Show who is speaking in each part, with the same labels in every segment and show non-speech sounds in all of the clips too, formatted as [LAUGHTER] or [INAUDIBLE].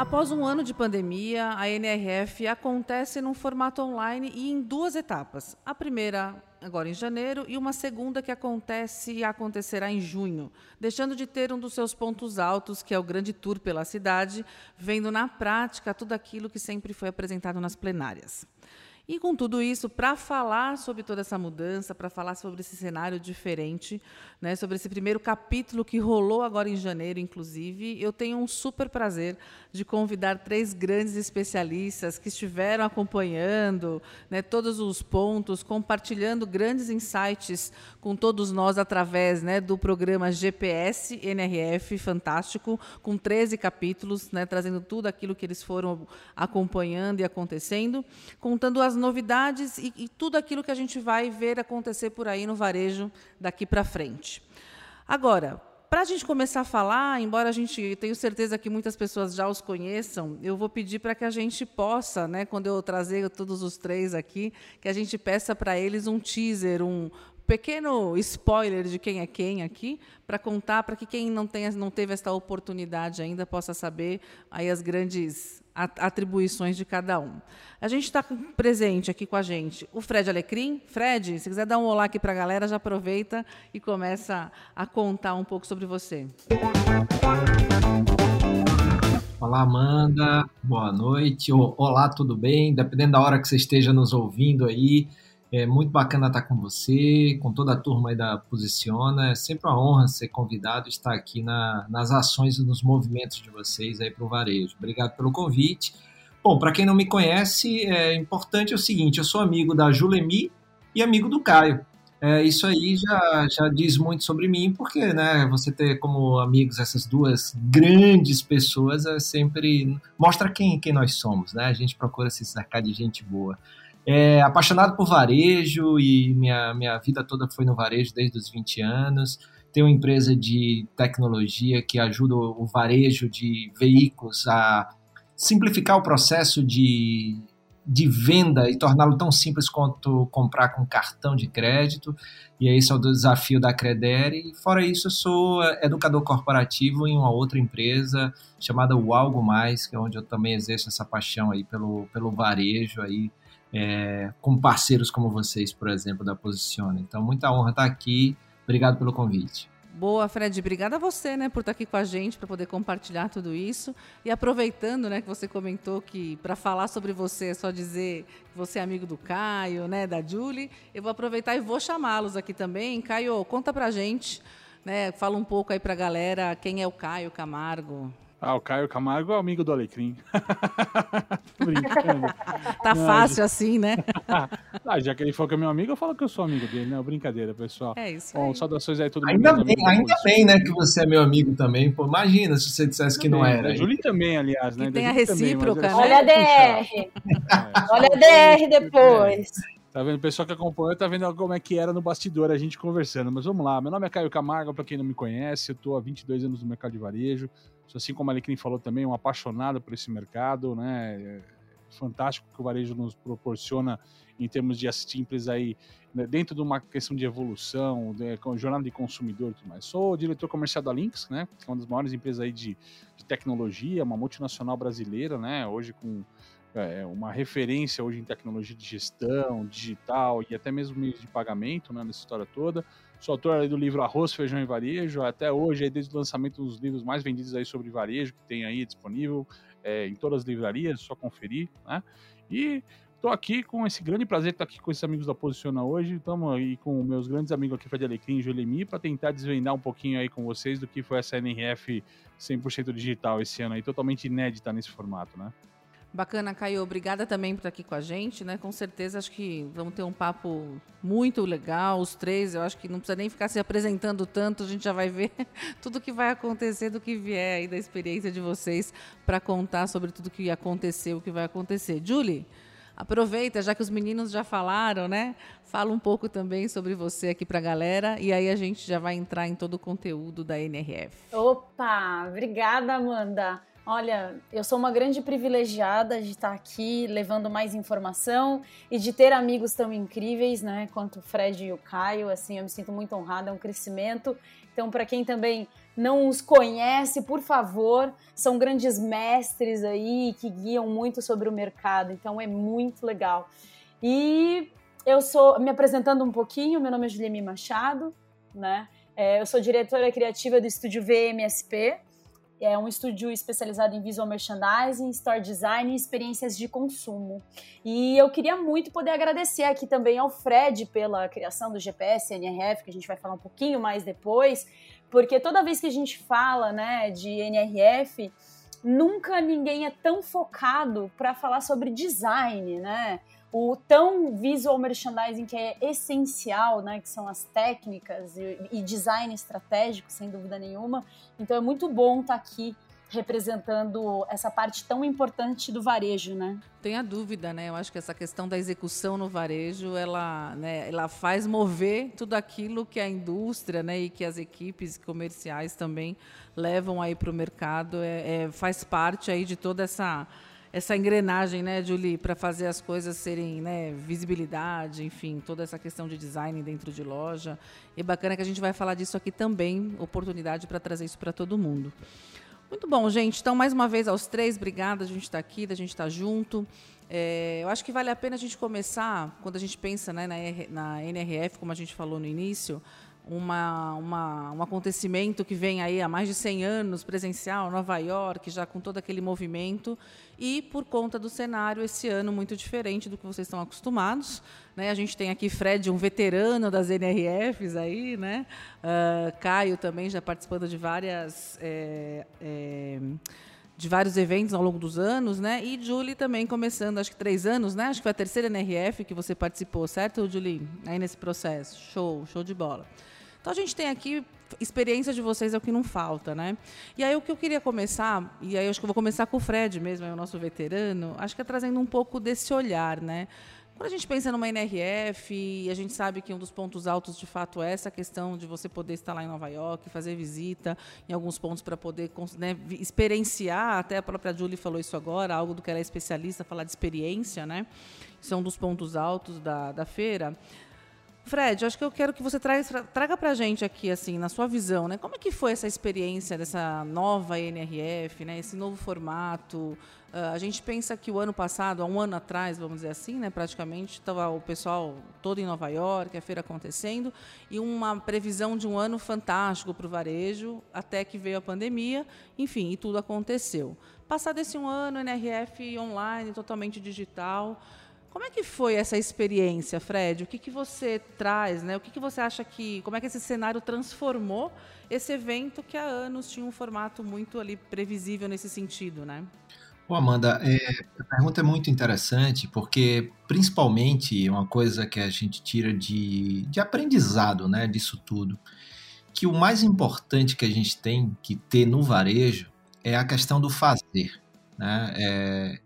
Speaker 1: Após um ano de pandemia, a NRF acontece num formato online e em duas etapas. A primeira agora em janeiro e uma segunda que acontece e acontecerá em junho, deixando de ter um dos seus pontos altos, que é o grande tour pela cidade, vendo na prática tudo aquilo que sempre foi apresentado nas plenárias. E com tudo isso, para falar sobre toda essa mudança, para falar sobre esse cenário diferente, né, sobre esse primeiro capítulo que rolou agora em janeiro, inclusive, eu tenho um super prazer de convidar três grandes especialistas que estiveram acompanhando né, todos os pontos, compartilhando grandes insights com todos nós através né, do programa GPS NRF, fantástico, com 13 capítulos, né, trazendo tudo aquilo que eles foram acompanhando e acontecendo, contando as novidades e, e tudo aquilo que a gente vai ver acontecer por aí no varejo daqui para frente. Agora, para a gente começar a falar, embora a gente tenho certeza que muitas pessoas já os conheçam, eu vou pedir para que a gente possa, né, quando eu trazer todos os três aqui, que a gente peça para eles um teaser, um pequeno spoiler de quem é quem aqui, para contar para que quem não, tenha, não teve essa oportunidade ainda possa saber aí as grandes atribuições de cada um. A gente está presente aqui com a gente o Fred Alecrim. Fred, se quiser dar um olá aqui para a galera, já aproveita e começa a contar um pouco sobre você.
Speaker 2: Olá, Amanda. Boa noite. Olá, tudo bem? Dependendo da hora que você esteja nos ouvindo aí, é muito bacana estar com você, com toda a turma aí da Posiciona. É sempre uma honra ser convidado e estar aqui na, nas ações e nos movimentos de vocês aí para o varejo. Obrigado pelo convite. Bom, para quem não me conhece, é importante é o seguinte: eu sou amigo da Julemi e amigo do Caio. É, isso aí já, já diz muito sobre mim, porque né, você ter como amigos essas duas grandes pessoas é sempre mostra quem, quem nós somos, né? A gente procura se cercar de gente boa. É, apaixonado por varejo e minha, minha vida toda foi no varejo desde os 20 anos. Tenho uma empresa de tecnologia que ajuda o varejo de veículos a simplificar o processo de, de venda e torná-lo tão simples quanto comprar com cartão de crédito. E esse é o desafio da Credere. E fora isso, eu sou educador corporativo em uma outra empresa chamada O Algo Mais, que é onde eu também exerço essa paixão aí pelo, pelo varejo aí é, com parceiros como vocês, por exemplo, da Posiciona. Então, muita honra estar aqui. Obrigado pelo convite.
Speaker 1: Boa, Fred. Obrigada a você, né, por estar aqui com a gente, para poder compartilhar tudo isso. E aproveitando, né, que você comentou que para falar sobre você é só dizer que você é amigo do Caio, né, da Julie, eu vou aproveitar e vou chamá-los aqui também. Caio, conta pra gente, né, fala um pouco aí pra galera quem é o Caio Camargo.
Speaker 3: Ah, o Caio Camargo é amigo do Alecrim. [LAUGHS] Tô brincando. [LAUGHS]
Speaker 1: tá Não, fácil assim, né? [LAUGHS]
Speaker 3: ah, já que ele falou que é meu amigo, eu falo que eu sou amigo dele, né? Brincadeira, pessoal.
Speaker 1: É isso.
Speaker 3: Bom, aí. saudações aí todo mundo.
Speaker 2: Ainda bem, ainda bem, né, que você é meu amigo também. Pô, imagina se você dissesse que não era.
Speaker 3: A Julie também, aliás, né?
Speaker 1: E tem a recíproca,
Speaker 4: também, né? Olha a DR. É, Olha a DR depois.
Speaker 3: Tá vendo? O pessoal que acompanha tá vendo como é que era no bastidor a gente conversando. Mas vamos lá. Meu nome é Caio Camargo, para quem não me conhece. Eu tô há 22 anos no mercado de varejo. Assim como a Alecrim falou também, um apaixonado por esse mercado, né? É fantástico que o varejo nos proporciona em termos de empresas aí né, dentro de uma questão de evolução, de, com jornada de consumidor e tudo mais. Sou diretor comercial da Lynx, né? Que é uma das maiores empresas aí de, de tecnologia, uma multinacional brasileira, né? Hoje com é, uma referência hoje em tecnologia de gestão, digital e até mesmo meios de pagamento, né? Nessa história toda. Sou autor do livro Arroz, Feijão e Varejo, até hoje, desde o lançamento dos livros mais vendidos aí sobre varejo, que tem aí disponível é, em todas as livrarias, só conferir, né? E estou aqui com esse grande prazer de estar aqui com esses amigos da Posiciona hoje. Estamos aí com meus grandes amigos aqui, Fred Alecrim e Julemi, para tentar desvendar um pouquinho aí com vocês do que foi essa NRF 100% digital esse ano aí, totalmente inédita nesse formato, né?
Speaker 1: Bacana, Caio. Obrigada também por estar aqui com a gente, né? Com certeza acho que vamos ter um papo muito legal, os três. Eu acho que não precisa nem ficar se apresentando tanto, a gente já vai ver [LAUGHS] tudo que vai acontecer do que vier aí da experiência de vocês para contar sobre tudo que aconteceu, o que vai acontecer. Julie, aproveita, já que os meninos já falaram, né? Fala um pouco também sobre você aqui para a galera e aí a gente já vai entrar em todo o conteúdo da NRF.
Speaker 4: Opa, obrigada, Amanda. Olha, eu sou uma grande privilegiada de estar aqui levando mais informação e de ter amigos tão incríveis, né, quanto o Fred e o Caio. Assim, eu me sinto muito honrada, é um crescimento. Então, para quem também não os conhece, por favor, são grandes mestres aí que guiam muito sobre o mercado. Então, é muito legal. E eu sou, me apresentando um pouquinho, meu nome é Juliane Machado, né? É, eu sou diretora criativa do estúdio VMSP, é um estúdio especializado em visual merchandising, store design e experiências de consumo. E eu queria muito poder agradecer aqui também ao Fred pela criação do GPS NRF, que a gente vai falar um pouquinho mais depois, porque toda vez que a gente fala, né, de NRF, nunca ninguém é tão focado para falar sobre design, né? O tão visual merchandising que é essencial, né, que são as técnicas e, e design estratégico, sem dúvida nenhuma. Então é muito bom estar tá aqui representando essa parte tão importante do varejo, né?
Speaker 1: Tem a dúvida, né? Eu acho que essa questão da execução no varejo, ela, né, ela faz mover tudo aquilo que a indústria, né, e que as equipes comerciais também levam aí para o mercado, é, é, faz parte aí de toda essa essa engrenagem, né, Julie, para fazer as coisas serem, né, visibilidade, enfim, toda essa questão de design dentro de loja. E bacana que a gente vai falar disso aqui também, oportunidade para trazer isso para todo mundo. Muito bom, gente. Então, mais uma vez aos três, obrigada. A gente está aqui, a gente está junto. É, eu acho que vale a pena a gente começar, quando a gente pensa né, na, na NRF, como a gente falou no início, uma, uma, um acontecimento que vem aí há mais de 100 anos, presencial, Nova York, já com todo aquele movimento, e por conta do cenário, esse ano muito diferente do que vocês estão acostumados. Né? A gente tem aqui Fred, um veterano das NRFs aí, né? Uh, Caio também já participando de várias. É, é, de vários eventos ao longo dos anos, né? E Julie também começando, acho que três anos, né? Acho que foi a terceira NRF que você participou, certo, Julie? Aí nesse processo. Show, show de bola. Então a gente tem aqui experiência de vocês é o que não falta, né? E aí o que eu queria começar, e aí acho que eu vou começar com o Fred mesmo, é o nosso veterano, acho que é trazendo um pouco desse olhar, né? Quando a gente pensa numa NRF, e a gente sabe que um dos pontos altos de fato é essa questão de você poder estar lá em Nova York, fazer visita em alguns pontos para poder né, experienciar, até a própria Julie falou isso agora, algo do que ela é especialista, falar de experiência, né? Isso é um dos pontos altos da, da feira. Fred, acho que eu quero que você traga, traga para a gente aqui, assim, na sua visão, né? Como é que foi essa experiência dessa nova NRF, né? Esse novo formato? Uh, a gente pensa que o ano passado, há um ano atrás, vamos dizer assim, né? Praticamente estava o pessoal todo em Nova York, a feira acontecendo, e uma previsão de um ano fantástico para o varejo, até que veio a pandemia, enfim, e tudo aconteceu. Passado esse um ano, NRF online, totalmente digital. Como é que foi essa experiência, Fred? O que, que você traz, né? O que, que você acha que. Como é que esse cenário transformou esse evento que há anos tinha um formato muito ali previsível nesse sentido, né?
Speaker 2: Bom, Amanda, é, a pergunta é muito interessante porque, principalmente, uma coisa que a gente tira de, de aprendizado né, disso tudo, que o mais importante que a gente tem que ter no varejo é a questão do fazer. Né? É,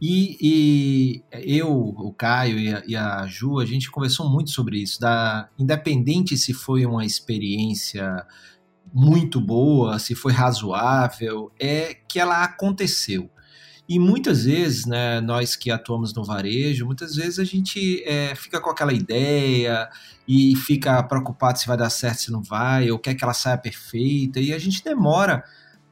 Speaker 2: e, e, eu, o Caio e a, e a, Ju, a gente conversou muito sobre isso. Da, independente se foi uma experiência muito boa, se foi razoável, é que ela aconteceu. E muitas vezes, né, nós que atuamos no varejo, muitas vezes a gente é, fica com aquela ideia e fica preocupado se vai dar certo, se não vai, ou quer que ela saia perfeita, e a gente demora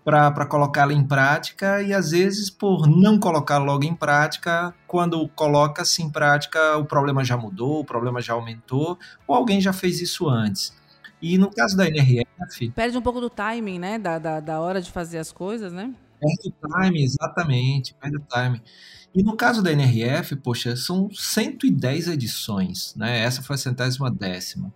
Speaker 2: para colocá-la em prática e às vezes por não colocar logo em prática, quando coloca-se em prática, o problema já mudou, o problema já aumentou, ou alguém já fez isso antes. E no caso da NRF.
Speaker 1: Perde um pouco do timing, né? Da, da, da hora de fazer as coisas, né?
Speaker 2: Perde o timing, exatamente, perde o timing. E no caso da NRF, poxa, são 110 edições, né? Essa foi a centésima décima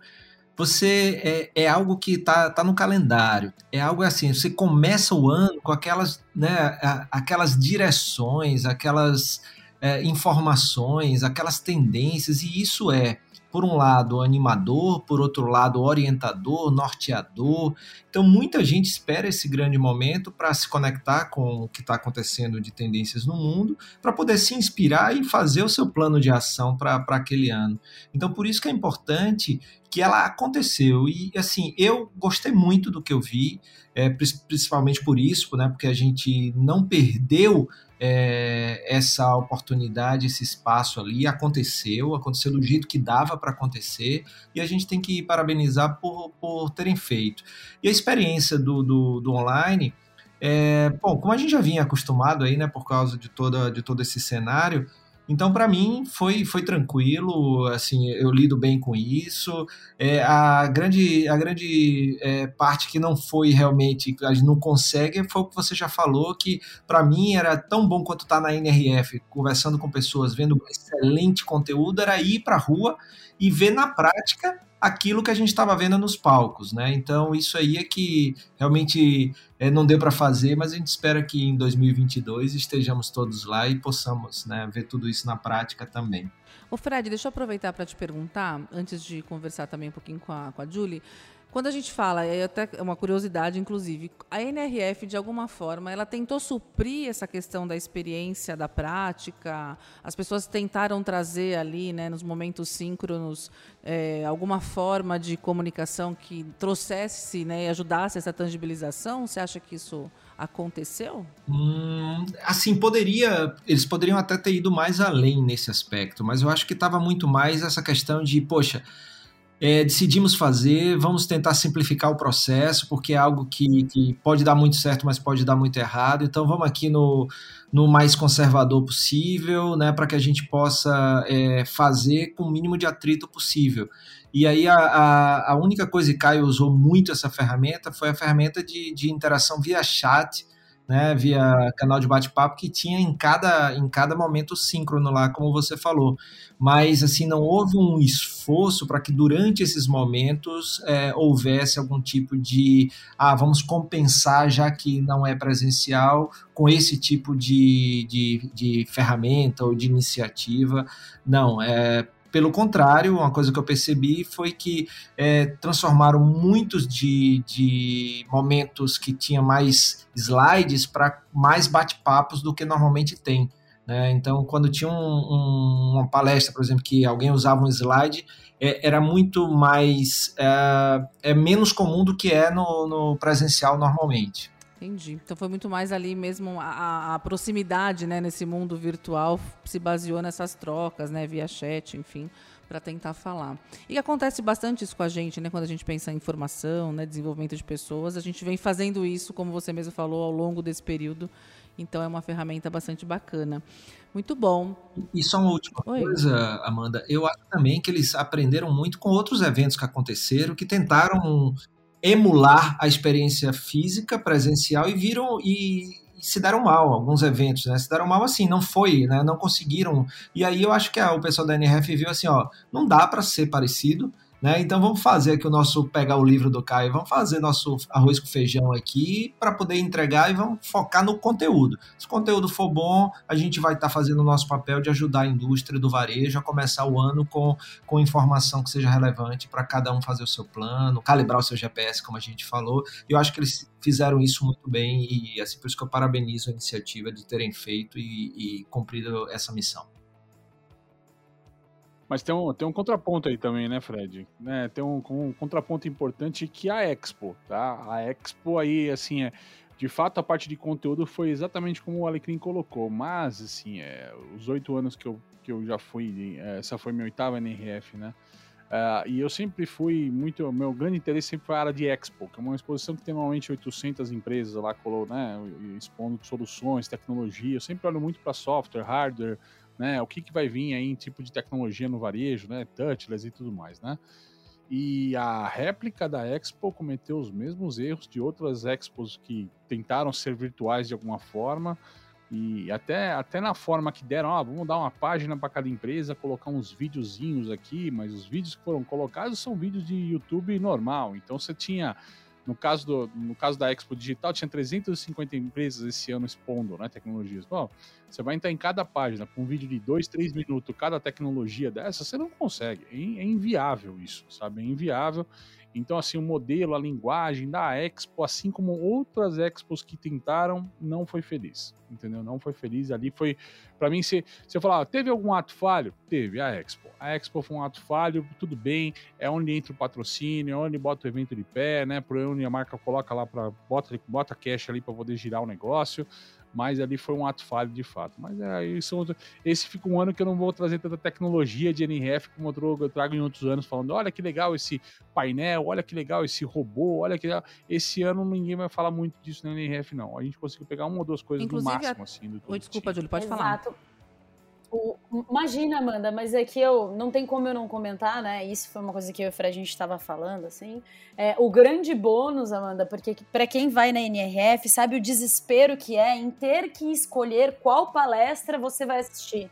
Speaker 2: você é, é algo que está tá no calendário. É algo assim, você começa o ano com aquelas, né, aquelas direções, aquelas é, informações, aquelas tendências, e isso é por um lado, animador, por outro lado, orientador, norteador. Então, muita gente espera esse grande momento para se conectar com o que está acontecendo de tendências no mundo, para poder se inspirar e fazer o seu plano de ação para aquele ano. Então, por isso que é importante que ela aconteceu. E, assim, eu gostei muito do que eu vi, é, principalmente por isso, né, porque a gente não perdeu é, essa oportunidade, esse espaço ali aconteceu, aconteceu do jeito que dava para acontecer, e a gente tem que parabenizar por, por terem feito. E a experiência do, do, do online, é, bom, como a gente já vinha acostumado aí, né, por causa de, toda, de todo esse cenário, então, para mim, foi, foi tranquilo, assim, eu lido bem com isso. É, a grande, a grande é, parte que não foi realmente, a gente não consegue, foi o que você já falou, que para mim era tão bom quanto estar tá na NRF, conversando com pessoas, vendo excelente conteúdo, era ir para a rua e ver na prática aquilo que a gente estava vendo nos palcos, né? Então isso aí é que realmente é, não deu para fazer, mas a gente espera que em 2022 estejamos todos lá e possamos né, ver tudo isso na prática também.
Speaker 1: O Fred, deixa eu aproveitar para te perguntar, antes de conversar também um pouquinho com a, com a Julie, quando a gente fala, é até uma curiosidade, inclusive, a NRF, de alguma forma, ela tentou suprir essa questão da experiência, da prática. As pessoas tentaram trazer ali, né, nos momentos síncronos, é, alguma forma de comunicação que trouxesse né, e ajudasse essa tangibilização. Você acha que isso aconteceu?
Speaker 2: Hum, assim, poderia. Eles poderiam até ter ido mais além nesse aspecto, mas eu acho que estava muito mais essa questão de, poxa é, decidimos fazer, vamos tentar simplificar o processo, porque é algo que, que, pode dar muito certo, mas pode dar muito errado. Então vamos aqui no, no mais conservador possível, né, para que a gente possa é, fazer com o mínimo de atrito possível. E aí a, a, a única coisa que Caio usou muito essa ferramenta foi a ferramenta de, de interação via chat, né, via canal de bate-papo que tinha em cada, em cada momento síncrono lá, como você falou. Mas assim não houve um esforço para que durante esses momentos é, houvesse algum tipo de ah, vamos compensar já que não é presencial com esse tipo de, de, de ferramenta ou de iniciativa. Não, é pelo contrário, uma coisa que eu percebi foi que é, transformaram muitos de, de momentos que tinha mais slides para mais bate-papos do que normalmente tem. Né? Então, quando tinha um, um, uma palestra, por exemplo, que alguém usava um slide, é, era muito mais. É, é, menos comum do que é no, no presencial normalmente.
Speaker 1: Entendi. Então foi muito mais ali mesmo a, a, proximidade, né, nesse mundo virtual se baseou nessas trocas, né, via chat, enfim, para tentar falar. E acontece bastante isso com a gente, né, quando a gente pensa em formação, né, desenvolvimento de pessoas, a gente vem fazendo isso, como você mesmo falou, ao longo desse período. Então é uma ferramenta bastante bacana. Muito bom.
Speaker 2: E só uma última Oi. coisa, Amanda. Eu acho também que eles aprenderam muito com outros eventos que aconteceram, que tentaram emular a experiência física presencial e viram e, e, se deram mal alguns eventos, né? Se deram mal assim, não foi, né? Não conseguiram. E aí eu acho que a, o pessoal da NRF viu assim, ó, não dá para ser parecido. Né? Então vamos fazer aqui o nosso pegar o livro do Caio, vamos fazer nosso arroz com feijão aqui para poder entregar e vamos focar no conteúdo. Se o conteúdo for bom, a gente vai estar tá fazendo o nosso papel de ajudar a indústria do varejo a começar o ano com, com informação que seja relevante para cada um fazer o seu plano, calibrar o seu GPS, como a gente falou. Eu acho que eles fizeram isso muito bem e assim por isso que eu parabenizo a iniciativa de terem feito e, e cumprido essa missão.
Speaker 3: Mas tem um, tem um contraponto aí também, né, Fred? Né, tem um, um contraponto importante que a Expo, tá? A Expo aí, assim, é, de fato a parte de conteúdo foi exatamente como o Alecrim colocou, mas, assim, é, os oito anos que eu, que eu já fui, é, essa foi minha oitava NRF, né? Uh, e eu sempre fui muito. Meu grande interesse sempre foi a área de Expo, que é uma exposição que tem normalmente 800 empresas lá, né, expondo soluções, tecnologia. Eu sempre olho muito para software, hardware, né? O que, que vai vir aí em tipo de tecnologia no varejo, né? Touchless e tudo mais, né? E a réplica da Expo cometeu os mesmos erros de outras Expos que tentaram ser virtuais de alguma forma. E até, até na forma que deram, ó, vamos dar uma página para cada empresa, colocar uns videozinhos aqui, mas os vídeos que foram colocados são vídeos de YouTube normal. Então você tinha No caso, do, no caso da Expo Digital, tinha 350 empresas esse ano expondo né, tecnologias. Bom, você vai entrar em cada página com um vídeo de 2, 3 minutos, cada tecnologia dessa, você não consegue. É, é inviável isso, sabe? É inviável. Então, assim, o modelo, a linguagem da Expo, assim como outras Expos que tentaram, não foi feliz, entendeu? Não foi feliz. Ali foi, para mim, se, se eu falar, teve algum ato falho? Teve, a Expo. A Expo foi um ato falho, tudo bem, é onde entra o patrocínio, é onde bota o evento de pé, né? Por onde a marca coloca lá para bota, bota cash ali para poder girar o negócio mas ali foi um ato falho de fato. Mas é, isso, esse fica um ano que eu não vou trazer tanta tecnologia de NRF como eu trago em outros anos, falando: olha que legal esse painel, olha que legal esse robô, olha que legal. Esse ano ninguém vai falar muito disso na NRF, não. A gente conseguiu pegar uma ou duas coisas Inclusive, no máximo, a... assim. Do
Speaker 1: Oi, desculpa, Júlio, pode Exato. falar.
Speaker 4: O, imagina, Amanda, mas é que eu não tem como eu não comentar, né? Isso foi uma coisa que eu e o Fred a gente estava falando, assim. É, o grande bônus, Amanda, porque para quem vai na NRF sabe o desespero que é em ter que escolher qual palestra você vai assistir,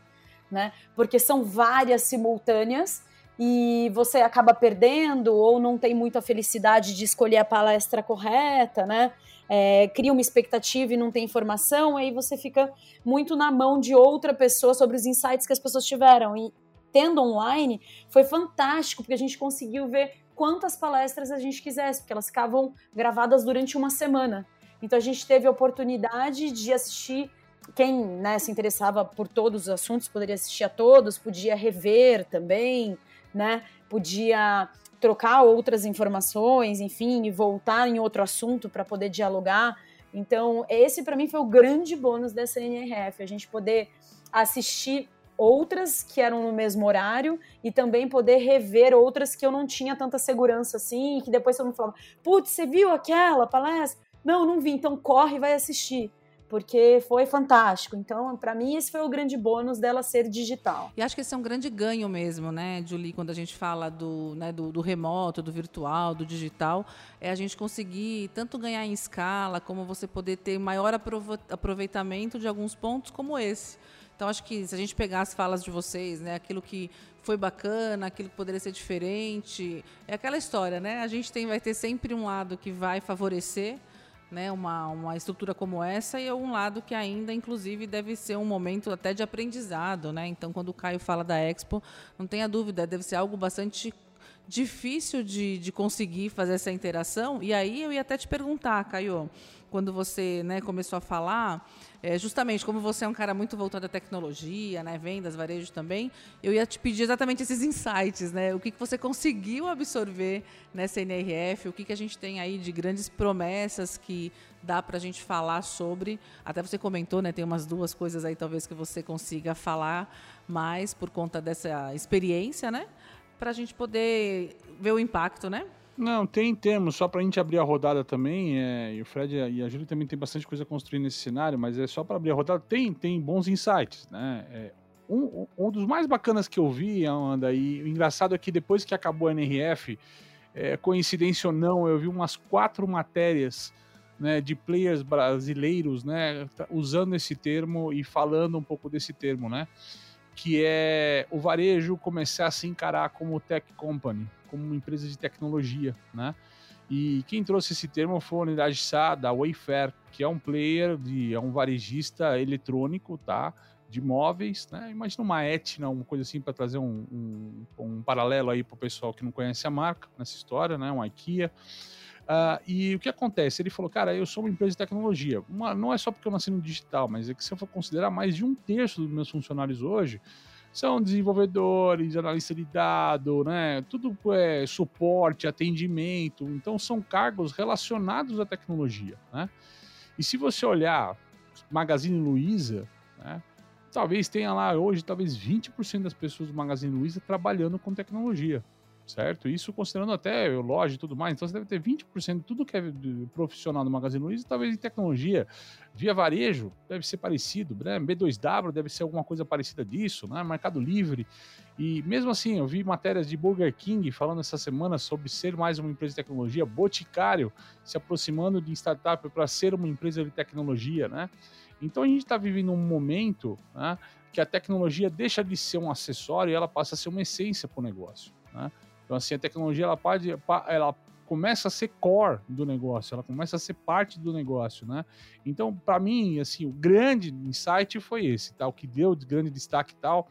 Speaker 4: né? Porque são várias simultâneas e você acaba perdendo ou não tem muita felicidade de escolher a palestra correta, né? É, cria uma expectativa e não tem informação, aí você fica muito na mão de outra pessoa sobre os insights que as pessoas tiveram. E tendo online, foi fantástico, porque a gente conseguiu ver quantas palestras a gente quisesse, porque elas ficavam gravadas durante uma semana. Então a gente teve a oportunidade de assistir. Quem né, se interessava por todos os assuntos poderia assistir a todos, podia rever também, né? Podia trocar outras informações, enfim, e voltar em outro assunto para poder dialogar. Então, esse para mim foi o grande bônus dessa NRF, a gente poder assistir outras que eram no mesmo horário e também poder rever outras que eu não tinha tanta segurança assim, que depois todo mundo falava: "Putz, você viu aquela palestra?" Não, não vi, então corre e vai assistir porque foi fantástico. Então, para mim, esse foi o grande bônus dela ser digital.
Speaker 1: E acho que esse é um grande ganho mesmo, né, Julie, quando a gente fala do, né, do, do, remoto, do virtual, do digital, é a gente conseguir tanto ganhar em escala, como você poder ter maior aproveitamento de alguns pontos como esse. Então, acho que se a gente pegar as falas de vocês, né, aquilo que foi bacana, aquilo que poderia ser diferente, é aquela história, né? A gente tem, vai ter sempre um lado que vai favorecer né, uma, uma estrutura como essa e um lado que ainda, inclusive, deve ser um momento até de aprendizado. Né? Então, quando o Caio fala da Expo, não tenha dúvida, deve ser algo bastante difícil de, de conseguir fazer essa interação. E aí eu ia até te perguntar, Caio, quando você né, começou a falar, é, justamente como você é um cara muito voltado à tecnologia, né, vendas, varejo também, eu ia te pedir exatamente esses insights, né? O que, que você conseguiu absorver nessa NRF, o que, que a gente tem aí de grandes promessas que dá para a gente falar sobre. Até você comentou, né? Tem umas duas coisas aí talvez que você consiga falar mais por conta dessa experiência, né? Para a gente poder ver o impacto, né?
Speaker 3: Não, tem termos, só para a gente abrir a rodada também, é, e o Fred e a Júlia também tem bastante coisa construir nesse cenário, mas é só para abrir a rodada, tem, tem bons insights, né? É, um, um dos mais bacanas que eu vi, Amanda, e o engraçado é que depois que acabou a NRF, é, coincidência ou não, eu vi umas quatro matérias né, de players brasileiros né, usando esse termo e falando um pouco desse termo, né? Que é o varejo começar a se encarar como tech company como uma empresa de tecnologia, né? E quem trouxe esse termo foi a unidade SA da Wayfair, que é um player, de, é um varejista eletrônico, tá? De móveis, né? Imagina uma Etna, uma coisa assim, para trazer um, um, um, paralelo aí para o pessoal que não conhece a marca nessa história, né? Um IKEA. Uh, e o que acontece? Ele falou, cara, eu sou uma empresa de tecnologia. Uma, não é só porque eu nasci no digital, mas é que se eu for considerar mais de um terço dos meus funcionários hoje, são desenvolvedores, analistas de dados, né? Tudo é suporte, atendimento. Então são cargos relacionados à tecnologia, né? E se você olhar Magazine Luiza, né? Talvez tenha lá hoje, talvez 20% das pessoas do Magazine Luiza trabalhando com tecnologia certo? Isso considerando até loja e tudo mais. Então você deve ter 20% de tudo que é profissional no Magazine Luiza, talvez em tecnologia. Via varejo deve ser parecido, né? B2W deve ser alguma coisa parecida disso, né? Mercado Livre. E mesmo assim, eu vi matérias de Burger King falando essa semana sobre ser mais uma empresa de tecnologia, Boticário se aproximando de startup para ser uma empresa de tecnologia, né? Então a gente está vivendo um momento né, que a tecnologia deixa de ser um acessório e ela passa a ser uma essência para o negócio. Né? Então, assim, a tecnologia ela pode, ela começa a ser core do negócio, ela começa a ser parte do negócio, né? Então, para mim, assim, o grande insight foi esse, tá? O que deu de grande destaque e tal.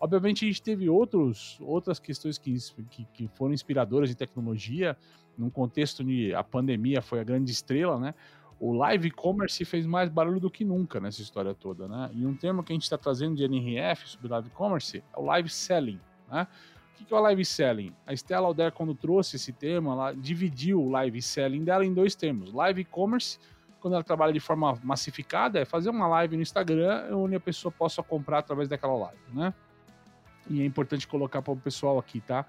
Speaker 3: Obviamente, a gente teve outros, outras questões que, que, que foram inspiradoras de tecnologia, num contexto de a pandemia foi a grande estrela, né? o live commerce fez mais barulho do que nunca nessa história toda, né? E um termo que a gente está trazendo de NRF sobre live commerce é o live selling, né? O que é o live selling? A Stella Alder, quando trouxe esse termo, ela dividiu o live selling dela em dois termos. Live commerce, quando ela trabalha de forma massificada, é fazer uma live no Instagram onde a pessoa possa comprar através daquela live, né? E é importante colocar para o pessoal aqui, tá?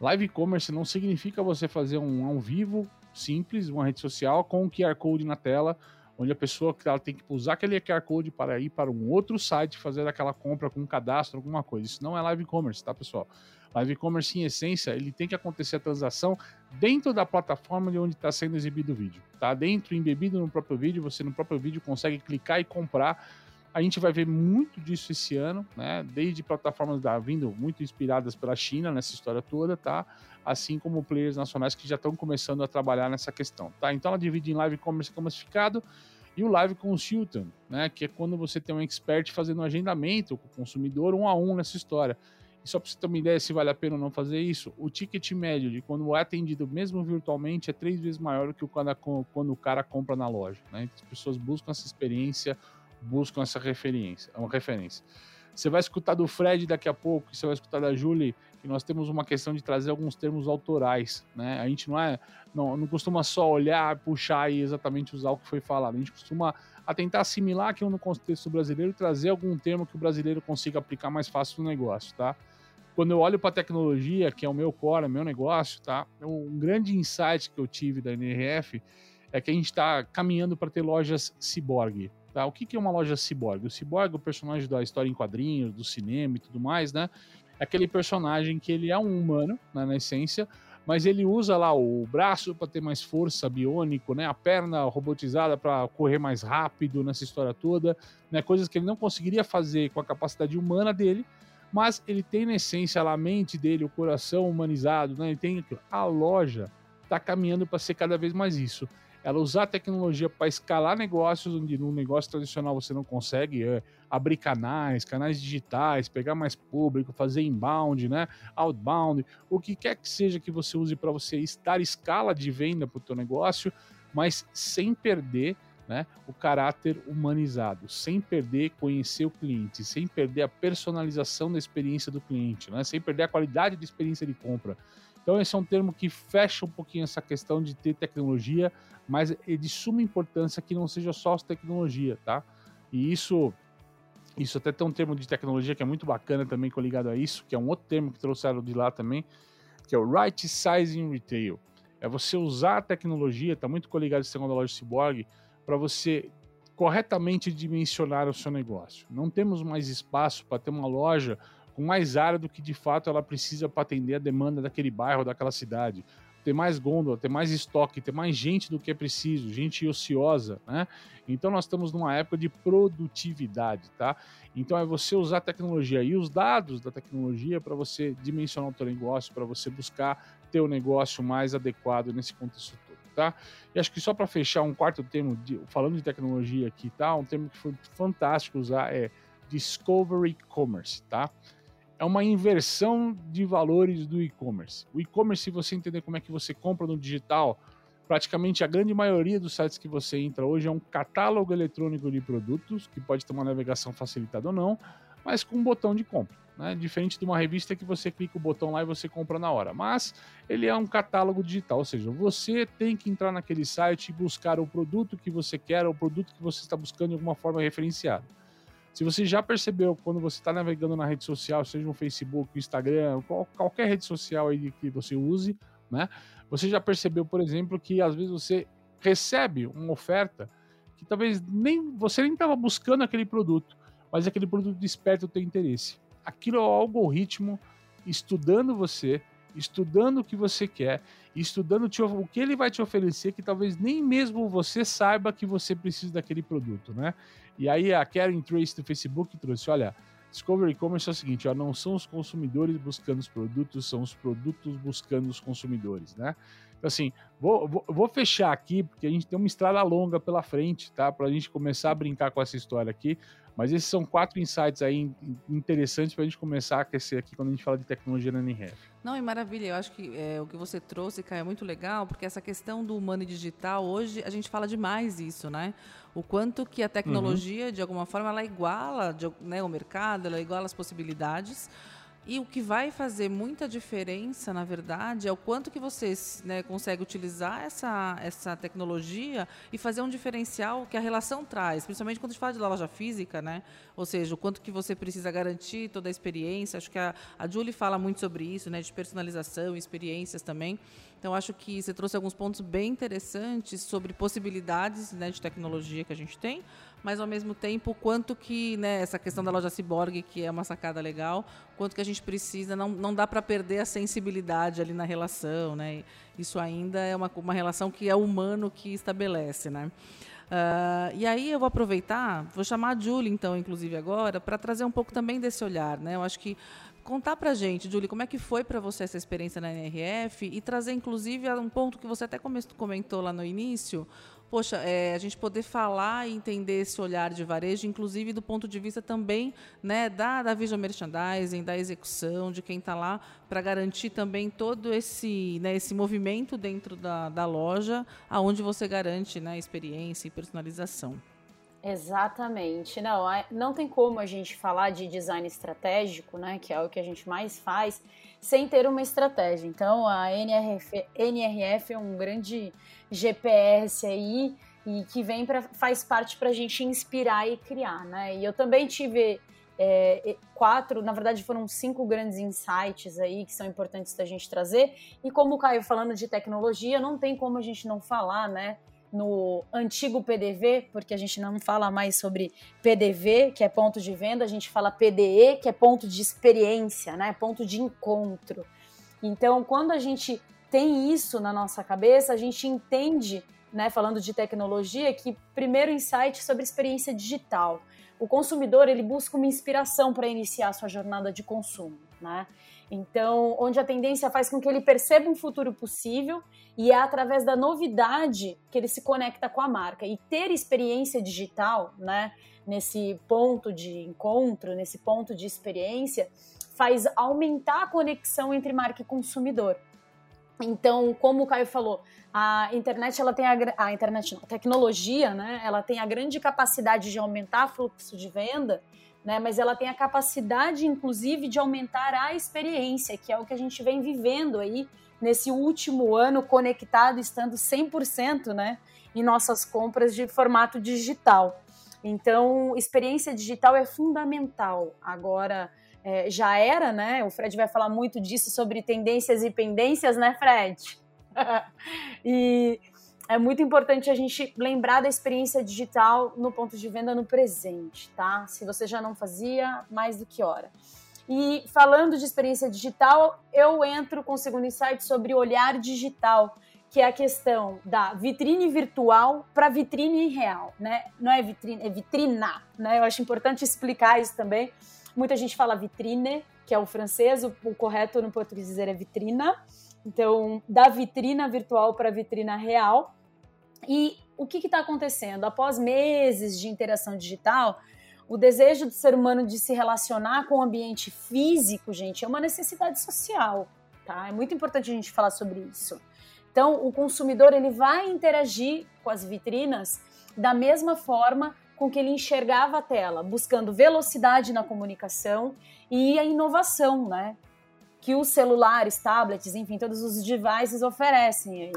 Speaker 3: Live commerce não significa você fazer um ao vivo simples, uma rede social com um QR Code na tela, onde a pessoa ela tem que usar aquele QR Code para ir para um outro site fazer aquela compra com um cadastro, alguma coisa. Isso não é live commerce, tá, pessoal? Live commerce, em essência, ele tem que acontecer a transação dentro da plataforma de onde está sendo exibido o vídeo. Tá dentro, embebido no próprio vídeo, você no próprio vídeo consegue clicar e comprar. A gente vai ver muito disso esse ano, né? Desde plataformas da, vindo muito inspiradas pela China nessa história toda, tá? Assim como players nacionais que já estão começando a trabalhar nessa questão, tá? Então ela divide em live commerce massificado e o live consultant, né, que é quando você tem um expert fazendo um agendamento com o consumidor um a um nessa história. E só para você ter uma ideia se vale a pena ou não fazer isso, o ticket médio de quando é atendido mesmo virtualmente é três vezes maior do que quando, o cara compra na loja. Né? As pessoas buscam essa experiência, buscam essa referência, uma referência. Você vai escutar do Fred daqui a pouco, você vai escutar da Julie, que nós temos uma questão de trazer alguns termos autorais, né? A gente não é, não, não costuma só olhar, puxar e exatamente usar o que foi falado. A gente costuma a tentar assimilar aquilo no contexto brasileiro e trazer algum termo que o brasileiro consiga aplicar mais fácil no negócio, tá? Quando eu olho para tecnologia, que é o meu core, é meu negócio, tá? Um grande insight que eu tive da NRF é que a gente está caminhando para ter lojas ciborgue. Tá? O que, que é uma loja ciborgue? O ciborgue, o personagem da história em quadrinhos, do cinema e tudo mais, né? Aquele personagem que ele é um humano, né, na essência, mas ele usa lá o braço para ter mais força biônico, né? A perna robotizada para correr mais rápido nessa história toda, né? Coisas que ele não conseguiria fazer com a capacidade humana dele, mas ele tem na essência lá a mente dele, o coração humanizado, né? Ele tem a loja está caminhando para ser cada vez mais isso ela usar a tecnologia para escalar negócios onde no negócio tradicional você não consegue é, abrir canais, canais digitais, pegar mais público, fazer inbound, né, outbound, o que quer que seja que você use para você estar escala de venda para o teu negócio, mas sem perder né, o caráter humanizado, sem perder conhecer o cliente, sem perder a personalização da experiência do cliente, né, sem perder a qualidade de experiência de compra. Então, esse é um termo que fecha um pouquinho essa questão de ter tecnologia, mas é de suma importância que não seja só tecnologia, tá? E isso, isso até tem um termo de tecnologia que é muito bacana também, ligado a isso, que é um outro termo que trouxeram de lá também, que é o Right Sizing Retail. É você usar a tecnologia, tá muito coligado esse segundo loja Cyborg, para você corretamente dimensionar o seu negócio. Não temos mais espaço para ter uma loja com mais área do que de fato ela precisa para atender a demanda daquele bairro, daquela cidade. Ter mais gôndola, ter mais estoque, ter mais gente do que é preciso, gente ociosa, né? Então nós estamos numa época de produtividade, tá? Então é você usar a tecnologia e os dados da tecnologia para você dimensionar o seu negócio, para você buscar ter o negócio mais adequado nesse contexto todo, tá? E acho que só para fechar um quarto termo, de, falando de tecnologia aqui, tá? Um termo que foi fantástico usar é Discovery Commerce, tá? É uma inversão de valores do e-commerce. O e-commerce, se você entender como é que você compra no digital, praticamente a grande maioria dos sites que você entra hoje é um catálogo eletrônico de produtos, que pode ter uma navegação facilitada ou não, mas com um botão de compra. Né? Diferente de uma revista que você clica o botão lá e você compra na hora. Mas ele é um catálogo digital, ou seja, você tem que entrar naquele site e buscar o produto que você quer, o produto que você está buscando de alguma forma referenciado. Se você já percebeu quando você está navegando na rede social, seja no Facebook, Instagram, qual, qualquer rede social aí que você use, né? Você já percebeu, por exemplo, que às vezes você recebe uma oferta que talvez nem você nem estava buscando aquele produto, mas aquele produto desperta o teu interesse. Aquilo é o algoritmo estudando você, estudando o que você quer, estudando o que ele vai te oferecer que talvez nem mesmo você saiba que você precisa daquele produto, né? E aí a Karen Trace do Facebook trouxe, olha, Discovery Commerce é o seguinte, ó, não são os consumidores buscando os produtos, são os produtos buscando os consumidores, né? Então, assim, vou, vou, vou, fechar aqui, porque a gente tem uma estrada longa pela frente, tá? Para a gente começar a brincar com essa história aqui. Mas esses são quatro insights aí interessantes para a gente começar a aquecer aqui quando a gente fala de tecnologia na NRF.
Speaker 1: Não, e maravilha. Eu acho que é, o que você trouxe, Caio, é muito legal, porque essa questão do humano e digital, hoje a gente fala demais isso, né? O quanto que a tecnologia, uhum. de alguma forma, ela iguala né, o mercado, ela iguala as possibilidades, e o que vai fazer muita diferença, na verdade, é o quanto que você né, consegue utilizar essa, essa tecnologia e fazer um diferencial que a relação traz, principalmente quando a gente fala de loja física, né? Ou seja, o quanto que você precisa garantir toda a experiência. Acho que a, a Julie fala muito sobre isso, né? De personalização, experiências também. Então, acho que você trouxe alguns pontos bem interessantes sobre possibilidades né, de tecnologia que a gente tem, mas ao mesmo tempo quanto que né, essa questão da loja ciborgue, que é uma sacada legal, quanto que a gente precisa, não, não dá para perder a sensibilidade ali na relação, né? Isso ainda é uma, uma relação que é humano que estabelece, né? Uh, e aí eu vou aproveitar, vou chamar a Julie, então, inclusive agora, para trazer um pouco também desse olhar, né? Eu acho que contar para gente, Julie, como é que foi para você essa experiência na NRF e trazer, inclusive, um ponto que você até comentou lá no início, poxa, é, a gente poder falar e entender esse olhar de varejo, inclusive do ponto de vista também né, da, da visual merchandising, da execução, de quem está lá, para garantir também todo esse, né, esse movimento dentro da, da loja, aonde você garante né, experiência e personalização.
Speaker 4: Exatamente. Não, não tem como a gente falar de design estratégico, né, que é o que a gente mais faz, sem ter uma estratégia. Então, a NRF, NRF é um grande GPS aí e que vem para faz parte para a gente inspirar e criar, né? E eu também tive é, quatro, na verdade foram cinco grandes insights aí que são importantes da gente trazer. E como o Caio falando de tecnologia, não tem como a gente não falar, né? No antigo PDV, porque a gente não fala mais sobre PDV, que é ponto de venda, a gente fala PDE, que é ponto de experiência, né? Ponto de encontro. Então, quando a gente tem isso na nossa cabeça, a gente entende, né, falando de tecnologia, que primeiro insight sobre experiência digital. O consumidor, ele busca uma inspiração para iniciar a sua jornada de consumo, né? Então, onde a tendência faz com que ele perceba um futuro possível e é através da novidade que ele se conecta com a marca. E ter experiência digital, né, nesse ponto de encontro, nesse ponto de experiência, faz aumentar a conexão entre marca e consumidor. Então, como o Caio falou, a internet ela tem a, a internet não, a tecnologia, né? Ela tem a grande capacidade de aumentar o fluxo de venda né? Mas ela tem a capacidade, inclusive, de aumentar a experiência, que é o que a gente vem vivendo aí nesse último ano conectado, estando 100%, né, em nossas compras de formato digital. Então, experiência digital é fundamental. Agora, é, já era, né? O Fred vai falar muito disso sobre tendências e pendências, né, Fred? [LAUGHS] e é muito importante a gente lembrar da experiência digital no ponto de venda no presente, tá? Se você já não fazia, mais do que hora. E falando de experiência digital, eu entro com o segundo insight sobre olhar digital, que é a questão da vitrine virtual para vitrine real, né? Não é vitrine, é vitrina, né? Eu acho importante explicar isso também. Muita gente fala vitrine, que é o francês, o, o correto no português dizer é vitrina. Então, da vitrina virtual para vitrina real. E o que está acontecendo? Após meses de interação digital, o desejo do ser humano de se relacionar com o ambiente físico, gente, é uma necessidade social, tá? É muito importante a gente falar sobre isso. Então, o consumidor ele vai interagir com as vitrinas da mesma forma com que ele enxergava a tela, buscando velocidade na comunicação e a inovação, né? Que os celulares, tablets, enfim, todos os devices oferecem aí.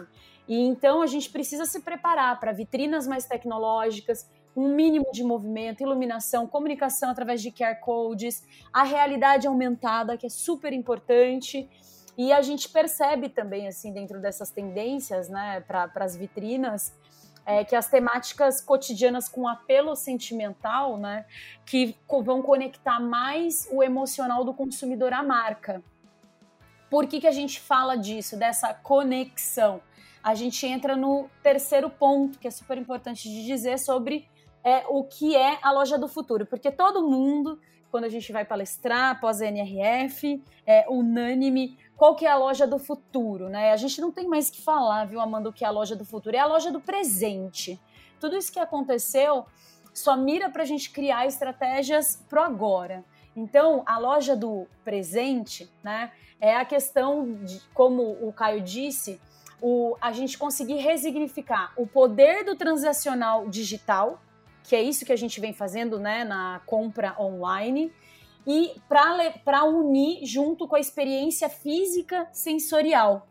Speaker 4: E então a gente precisa se preparar para vitrinas mais tecnológicas, um mínimo de movimento, iluminação, comunicação através de QR codes, a realidade aumentada, que é super importante. E a gente percebe também, assim, dentro dessas tendências, né, para as vitrinas, é, que as temáticas cotidianas com apelo sentimental, né, que vão conectar mais o emocional do consumidor à marca. Por que, que a gente fala disso, dessa conexão? A gente entra no terceiro ponto, que é super importante de dizer sobre é, o que é a loja do futuro, porque todo mundo quando a gente vai palestrar pós NRF, é unânime. Qual que é a loja do futuro, né? A gente não tem mais que falar, viu, Amanda, o que é a loja do futuro? É a loja do presente. Tudo isso que aconteceu só mira para a gente criar estratégias pro agora. Então, a loja do presente, né, é a questão de, como o Caio disse, o, a gente conseguir resignificar o poder do transacional digital, que é isso que a gente vem fazendo né, na compra online, e para unir junto com a experiência física sensorial,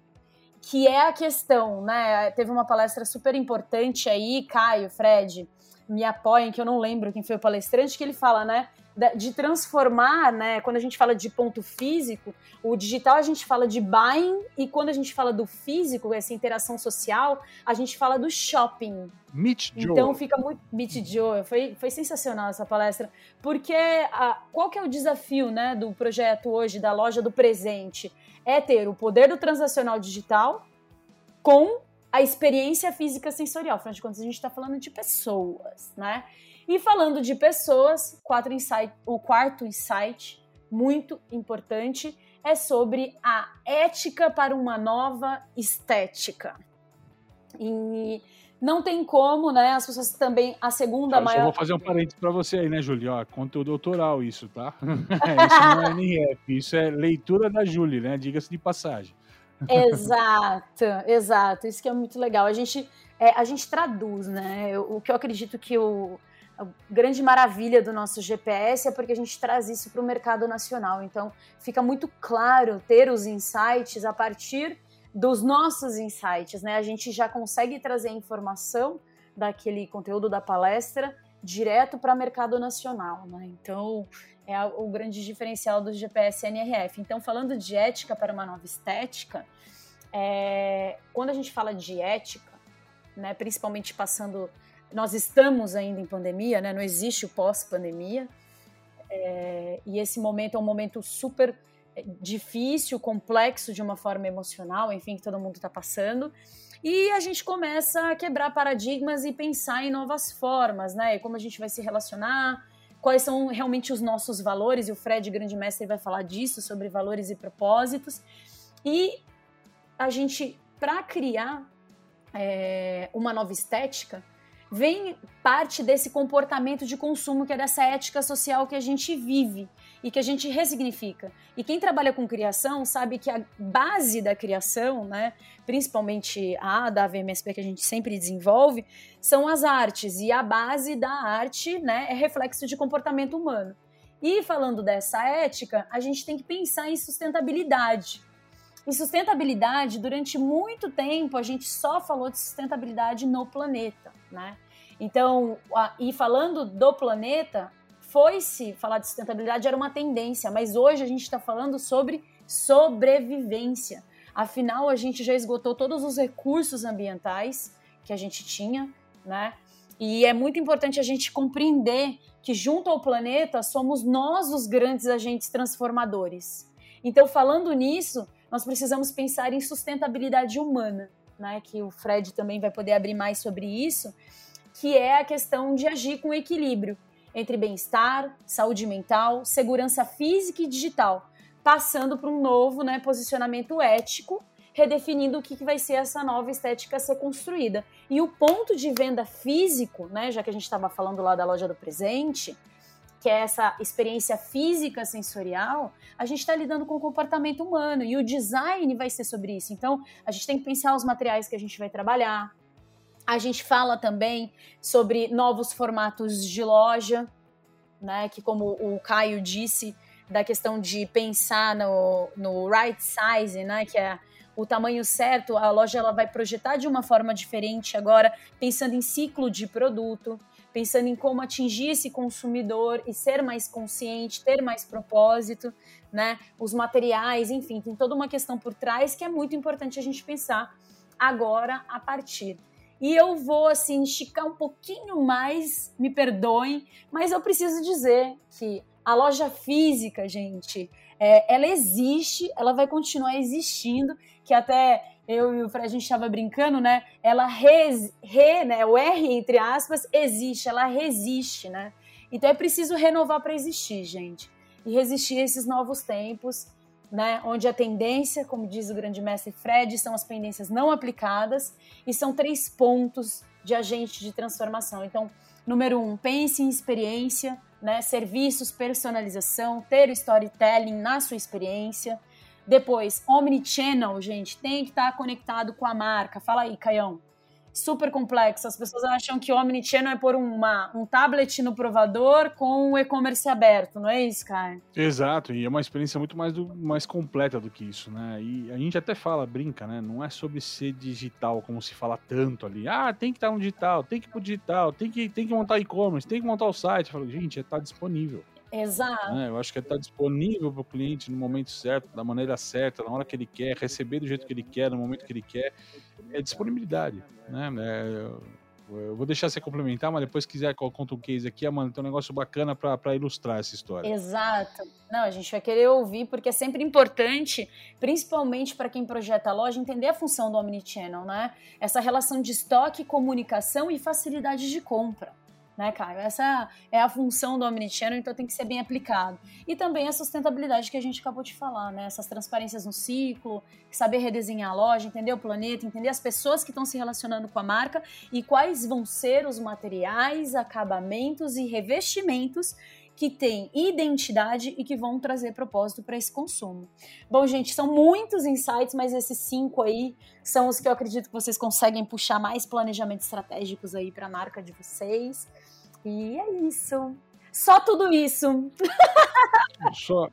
Speaker 4: que é a questão, né? Teve uma palestra super importante aí, Caio, Fred, me apoiem, que eu não lembro quem foi o palestrante, que ele fala, né? De transformar, né? Quando a gente fala de ponto físico, o digital a gente fala de buying e quando a gente fala do físico, essa interação social, a gente fala do shopping.
Speaker 3: Meet Joe.
Speaker 4: Então fica muito Meet Joe. Foi, foi sensacional essa palestra, porque a, qual que é o desafio, né, do projeto hoje da loja do presente? É ter o poder do transacional digital com a experiência física sensorial. Afinal de contas, a gente está falando de pessoas, né? E falando de pessoas, insight, o quarto insight, muito importante, é sobre a ética para uma nova estética. E não tem como, né? As pessoas também. A segunda
Speaker 3: eu
Speaker 4: maior.
Speaker 3: Só vou fazer um parênteses para você aí, né, Júlia? Ó, conteúdo doutoral, isso, tá? [LAUGHS] isso não é NF, isso é leitura da Júlia, né? Diga-se de passagem.
Speaker 4: Exato, exato. Isso que é muito legal. A gente, é, a gente traduz, né? O que eu acredito que o a grande maravilha do nosso GPS é porque a gente traz isso para o mercado nacional. Então, fica muito claro ter os insights a partir dos nossos insights, né? A gente já consegue trazer informação daquele conteúdo da palestra direto para o mercado nacional, né? Então, é o grande diferencial do GPS NRF. Então, falando de ética para uma nova estética, é... quando a gente fala de ética, né, principalmente passando nós estamos ainda em pandemia, né? não existe o pós-pandemia. É, e esse momento é um momento super é, difícil, complexo de uma forma emocional, enfim, que todo mundo está passando. E a gente começa a quebrar paradigmas e pensar em novas formas, né? E como a gente vai se relacionar, quais são realmente os nossos valores, e o Fred, grande mestre, vai falar disso, sobre valores e propósitos. E a gente, para criar é, uma nova estética, vem parte desse comportamento de consumo, que é dessa ética social que a gente vive e que a gente ressignifica. E quem trabalha com criação sabe que a base da criação, né, principalmente a da VMSP que a gente sempre desenvolve, são as artes. E a base da arte né, é reflexo de comportamento humano. E falando dessa ética, a gente tem que pensar em sustentabilidade. E sustentabilidade, durante muito tempo, a gente só falou de sustentabilidade no planeta, né? Então, a, e falando do planeta, foi-se falar de sustentabilidade era uma tendência, mas hoje a gente está falando sobre sobrevivência. Afinal, a gente já esgotou todos os recursos ambientais que a gente tinha, né? E é muito importante a gente compreender que junto ao planeta somos nós os grandes agentes transformadores. Então, falando nisso, nós precisamos pensar em sustentabilidade humana, né? Que o Fred também vai poder abrir mais sobre isso, que é a questão de agir com equilíbrio entre bem-estar, saúde mental, segurança física e digital, passando por um novo né, posicionamento ético, redefinindo o que, que vai ser essa nova estética a ser construída. E o ponto de venda físico, né, já que a gente estava falando lá da loja do presente, que é essa experiência física sensorial, a gente está lidando com o comportamento humano e o design vai ser sobre isso. Então, a gente tem que pensar os materiais que a gente vai trabalhar. A gente fala também sobre novos formatos de loja, né? Que como o Caio disse, da questão de pensar no, no right size, né? Que é o tamanho certo, a loja ela vai projetar de uma forma diferente agora, pensando em ciclo de produto pensando em como atingir esse consumidor e ser mais consciente, ter mais propósito, né? Os materiais, enfim, tem toda uma questão por trás que é muito importante a gente pensar agora a partir. E eu vou assim esticar um pouquinho mais, me perdoem, mas eu preciso dizer que a loja física, gente, é, ela existe, ela vai continuar existindo, que até eu e o Fred, a gente estava brincando, né? Ela res, re, né? O R, entre aspas, existe, ela resiste, né? Então é preciso renovar para existir, gente, e resistir a esses novos tempos, né? Onde a tendência, como diz o grande mestre Fred, são as pendências não aplicadas e são três pontos de agente de transformação. Então, número um, pense em experiência, né? Serviços, personalização, ter storytelling na sua experiência. Depois, omnichannel, gente, tem que estar conectado com a marca. Fala aí, Caião super complexo. As pessoas acham que o Omnichannel é pôr uma, um tablet no provador com o e-commerce aberto, não é isso, cara?
Speaker 3: Exato, e é uma experiência muito mais, do, mais completa do que isso, né? E a gente até fala, brinca, né? Não é sobre ser digital, como se fala tanto ali. Ah, tem que estar no digital, tem que ir pro digital, tem que, tem que montar e-commerce, tem que montar o site. Eu falo, gente, está disponível.
Speaker 4: Exato.
Speaker 3: Né? Eu acho que está disponível para o cliente no momento certo, da maneira certa, na hora que ele quer, receber do jeito que ele quer, no momento que ele quer. É disponibilidade. Né? É, eu vou deixar você complementar, mas depois quiser conta um case aqui, Amanda, tem um negócio bacana para ilustrar essa história.
Speaker 4: Exato. Não, a gente vai querer ouvir, porque é sempre importante, principalmente para quem projeta a loja, entender a função do Omnichannel, né? Essa relação de estoque, comunicação e facilidade de compra né, Caio? Essa é a função do Omnichannel, então tem que ser bem aplicado. E também a sustentabilidade que a gente acabou de falar, né? Essas transparências no ciclo, saber redesenhar a loja, entender o planeta, entender as pessoas que estão se relacionando com a marca e quais vão ser os materiais, acabamentos e revestimentos que têm identidade e que vão trazer propósito para esse consumo. Bom, gente, são muitos insights, mas esses cinco aí são os que eu acredito que vocês conseguem puxar mais planejamentos estratégicos aí para a marca de vocês. E é isso. Só tudo isso.
Speaker 1: Só.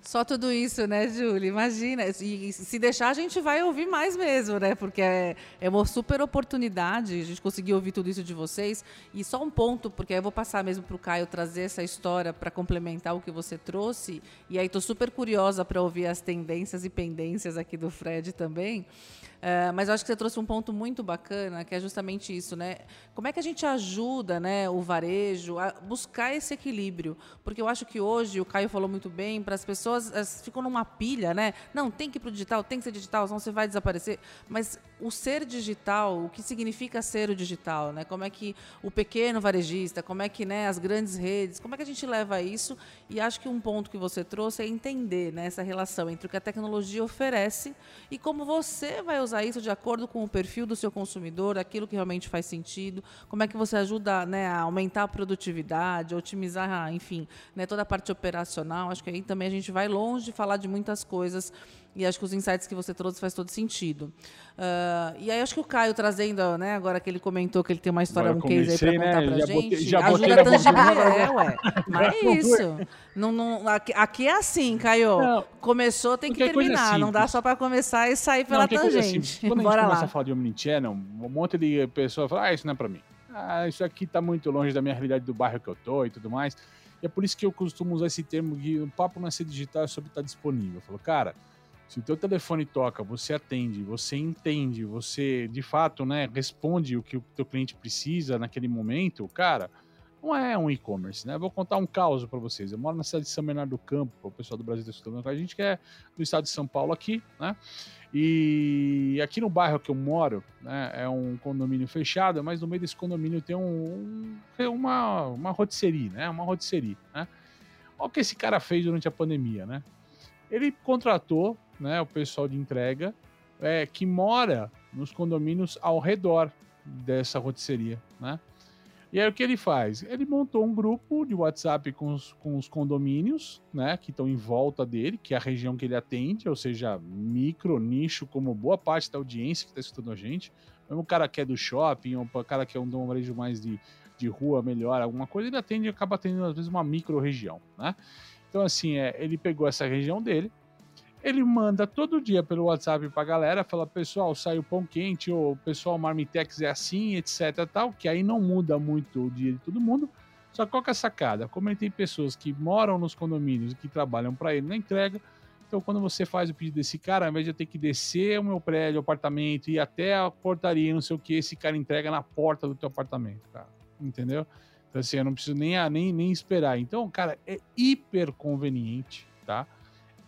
Speaker 1: Só tudo isso, né, Júlia? Imagina. E se deixar, a gente vai ouvir mais mesmo, né? Porque é, é uma super oportunidade a gente conseguir ouvir tudo isso de vocês. E só um ponto, porque aí eu vou passar mesmo para o Caio trazer essa história para complementar o que você trouxe. E aí estou super curiosa para ouvir as tendências e pendências aqui do Fred também. Uh, mas eu acho que você trouxe um ponto muito bacana, que é justamente isso, né? Como é que a gente ajuda né, o varejo a buscar esse equilíbrio? Porque eu acho que hoje, o Caio falou muito bem, para as pessoas as, ficam numa pilha, né? Não, tem que ir para o digital, tem que ser digital, senão você vai desaparecer. Mas o ser digital, o que significa ser o digital, né? Como é que o pequeno varejista, como é que né, as grandes redes, como é que a gente leva isso? E acho que um ponto que você trouxe é entender né, essa relação entre o que a tecnologia oferece e como você vai usar usar isso de acordo com o perfil do seu consumidor, aquilo que realmente faz sentido, como é que você ajuda né, a aumentar a produtividade, otimizar, enfim, né, toda a parte operacional. Acho que aí também a gente vai longe de falar de muitas coisas e acho que os insights que você trouxe faz todo sentido. Uh, e aí acho que o Caio trazendo, né, agora que ele comentou que ele tem uma história, um case aí para contar né? pra já gente, botei, já ajuda a tangibilizar, é, ué. Mas é isso. Não, não, aqui, aqui, é assim, Caio. Não, Começou, tem que terminar. Não dá só para começar e sair pela não, tangente.
Speaker 3: Assim, quando [LAUGHS] Bora a gente lá. começa a falar de Omnichannel, um monte de pessoas fala, ah, isso não é para mim. Ah, isso aqui tá muito longe da minha realidade do bairro que eu tô e tudo mais. E é por isso que eu costumo usar esse termo que o papo não é ser digital, é sobre estar disponível. Eu falo, cara, se o teu telefone toca, você atende, você entende, você de fato, né, responde o que o teu cliente precisa naquele momento, cara, não é um e-commerce, né? Vou contar um caos para vocês. Eu moro na cidade de São Bernardo do Campo, o pessoal do Brasil está estudando com a gente, que é do estado de São Paulo aqui, né? E aqui no bairro que eu moro, né, é um condomínio fechado, mas no meio desse condomínio tem um uma, uma rotisserie, né? Uma rotisserie, né? Olha o que esse cara fez durante a pandemia, né? Ele contratou né, o pessoal de entrega é, que mora nos condomínios ao redor dessa rotisseria, né? E aí o que ele faz? Ele montou um grupo de WhatsApp com os, com os condomínios, né, que estão em volta dele, que é a região que ele atende, ou seja, micro, nicho, como boa parte da audiência que está escutando a gente. Mesmo o cara que é do shopping, ou o cara que é um, varejo mais de, de rua, melhor, alguma coisa, ele atende acaba atendendo às vezes uma micro região, né? Então assim, é, ele pegou essa região dele, ele manda todo dia pelo WhatsApp pra galera, fala, pessoal, saiu pão quente, ou pessoal, Marmitex é assim, etc tal, que aí não muda muito o dia de todo mundo. Só qual que é a sacada? Como ele tem pessoas que moram nos condomínios e que trabalham para ele na entrega, então quando você faz o pedido desse cara, ao invés de eu ter que descer o meu prédio, o apartamento, ir até a portaria, não sei o que, esse cara entrega na porta do teu apartamento, cara. Entendeu? Então assim, eu não preciso nem, nem, nem esperar. Então, cara, é hiper conveniente, tá?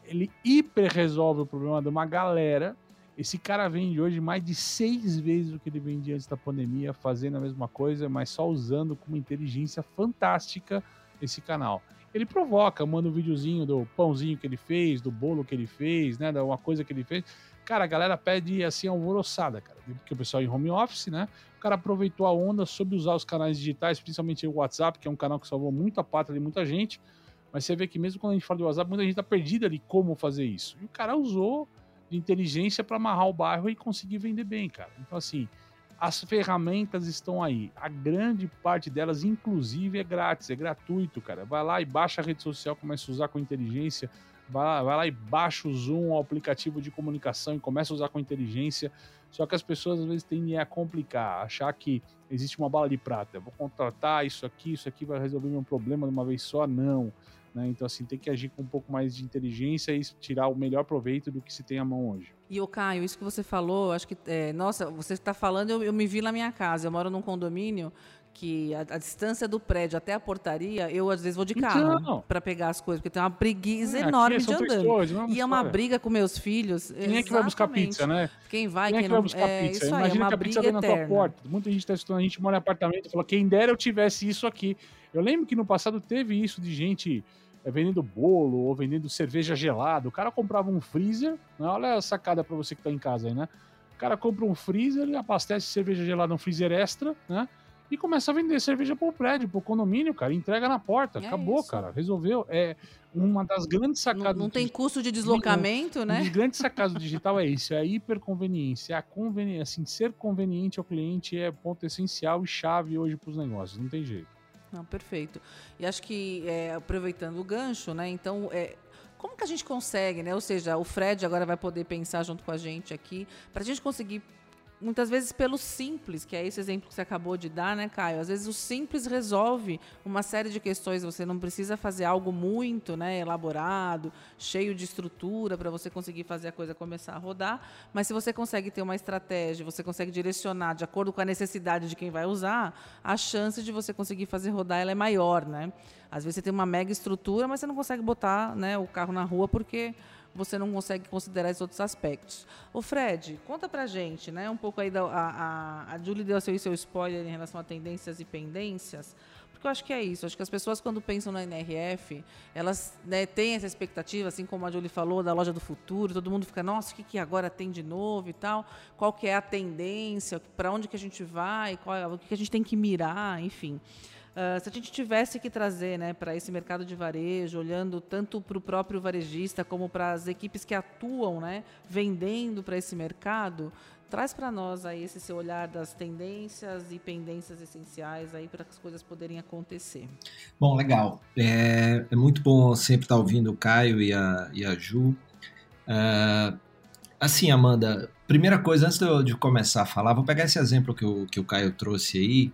Speaker 3: Ele hiper resolve o problema de uma galera. Esse cara vende hoje mais de seis vezes o que ele vendia antes da pandemia, fazendo a mesma coisa, mas só usando com uma inteligência fantástica esse canal. Ele provoca, manda um videozinho do pãozinho que ele fez, do bolo que ele fez, né? Da uma coisa que ele fez. Cara, a galera pede assim alvoroçada, cara. Porque o pessoal em home office, né? O cara aproveitou a onda, soube usar os canais digitais, principalmente o WhatsApp, que é um canal que salvou muito a pátria de muita gente. Mas você vê que mesmo quando a gente fala do WhatsApp, muita gente tá perdida ali como fazer isso. E o cara usou de inteligência para amarrar o bairro e conseguir vender bem, cara. Então, assim, as ferramentas estão aí. A grande parte delas, inclusive, é grátis, é gratuito, cara. Vai lá e baixa a rede social, começa a usar com inteligência. Vai lá, vai lá e baixa o Zoom, o aplicativo de comunicação, e começa a usar com inteligência. Só que as pessoas às vezes tendem a complicar, achar que existe uma bala de prata. Vou contratar isso aqui, isso aqui vai resolver meu problema de uma vez só. Não. Né? Então, assim, tem que agir com um pouco mais de inteligência e tirar o melhor proveito do que se tem à mão hoje.
Speaker 1: E o Caio, isso que você falou, acho que, é, nossa, você está falando, eu, eu, me vi na minha casa. Eu moro num condomínio que a, a, distância do prédio até a portaria, eu às vezes vou de carro para pegar as coisas, porque tem uma preguiça é, enorme de andando. É e é uma briga com meus filhos.
Speaker 3: Quem exatamente. é que vai buscar pizza, né?
Speaker 1: Quem vai,
Speaker 3: quem,
Speaker 1: quem é que vai
Speaker 3: buscar
Speaker 1: é,
Speaker 3: pizza? Imagina aí, é que a pizza vem na tua porta. Muita gente está estudando, a gente mora em apartamento, falou, quem dera eu tivesse isso aqui. Eu lembro que no passado teve isso de gente é, vendendo bolo ou vendendo cerveja gelada. O cara comprava um freezer, né? olha a sacada para você que tá em casa aí, né? O cara compra um freezer, ele abastece cerveja gelada num freezer extra, né? E começa a vender cerveja pro prédio, pro condomínio, cara. Entrega na porta. É Acabou, isso. cara. Resolveu. É uma das grandes sacadas.
Speaker 1: Não, não tem custo de deslocamento,
Speaker 3: um,
Speaker 1: né?
Speaker 3: Um dos grandes sacadas do digital é isso: é a hiperconveniência. A conveniência, assim, ser conveniente ao cliente é ponto essencial e chave hoje para os negócios. Não tem jeito.
Speaker 1: Não, perfeito. E acho que, é, aproveitando o gancho, né? Então, é, como que a gente consegue, né? Ou seja, o Fred agora vai poder pensar junto com a gente aqui, para a gente conseguir muitas vezes pelo simples, que é esse exemplo que você acabou de dar, né, Caio? Às vezes o simples resolve uma série de questões. Você não precisa fazer algo muito, né, elaborado, cheio de estrutura para você conseguir fazer a coisa começar a rodar. Mas se você consegue ter uma estratégia, você consegue direcionar de acordo com a necessidade de quem vai usar, a chance de você conseguir fazer rodar ela é maior, né? Às vezes você tem uma mega estrutura, mas você não consegue botar, né, o carro na rua porque você não consegue considerar esses outros aspectos. O Fred, conta pra gente, né? Um pouco aí da. A, a, a Julie deu seu, seu spoiler em relação a tendências e pendências. Porque eu acho que é isso. Acho que as pessoas, quando pensam na NRF, elas né, têm essa expectativa, assim como a Julie falou, da loja do futuro. Todo mundo fica, nossa, o que, que agora tem de novo e tal? Qual que é a tendência? Para onde que a gente vai? Qual, o que, que a gente tem que mirar? Enfim. Uh, se a gente tivesse que trazer né, para esse mercado de varejo, olhando tanto para o próprio varejista como para as equipes que atuam né, vendendo para esse mercado, traz para nós aí esse seu olhar das tendências e pendências essenciais aí para que as coisas poderem acontecer.
Speaker 2: Bom, legal. É, é muito bom sempre estar ouvindo o Caio e a, e a Ju. Uh, assim, Amanda, primeira coisa, antes de, eu, de começar a falar, vou pegar esse exemplo que o, que o Caio trouxe aí,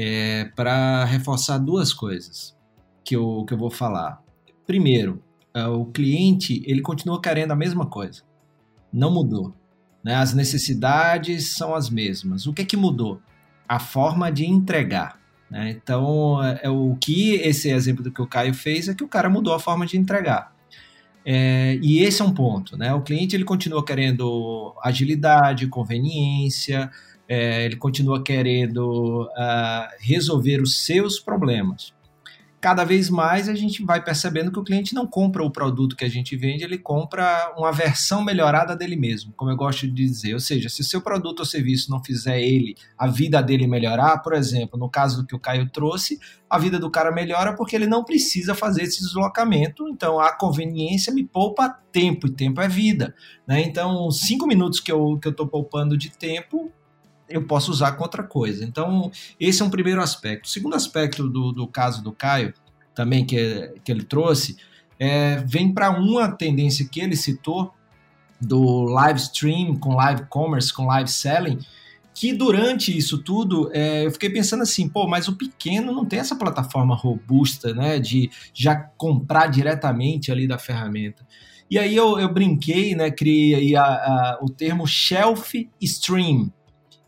Speaker 2: é, para reforçar duas coisas que eu, que eu vou falar. Primeiro, é, o cliente ele continua querendo a mesma coisa, não mudou. Né? As necessidades são as mesmas. O que é que mudou? A forma de entregar. Né? Então, é, é, o que esse exemplo do que o Caio fez é que o cara mudou a forma de entregar. É, e esse é um ponto, né? O cliente ele continua querendo agilidade, conveniência, é, ele continua querendo uh, resolver os seus problemas. Cada vez mais a gente vai percebendo que o cliente não compra o produto que a gente vende, ele compra uma versão melhorada dele mesmo, como eu gosto de dizer. Ou seja, se o seu produto ou serviço não fizer ele, a vida dele melhorar, por exemplo, no caso do que o Caio trouxe, a vida do cara melhora porque ele não precisa fazer esse deslocamento, então a conveniência me poupa tempo, e tempo é vida. Né? Então, cinco minutos que eu estou que eu poupando de tempo, eu posso usar com outra coisa. Então, esse é um primeiro aspecto. O segundo aspecto do, do caso do Caio, também que, que ele trouxe, é, vem para uma tendência que ele citou, do live stream, com live commerce, com live selling, que durante isso tudo é, eu fiquei pensando assim, pô, mas o pequeno não tem essa plataforma robusta, né, de já comprar diretamente ali da ferramenta. E aí eu, eu brinquei, né, criei a, a, o termo shelf stream,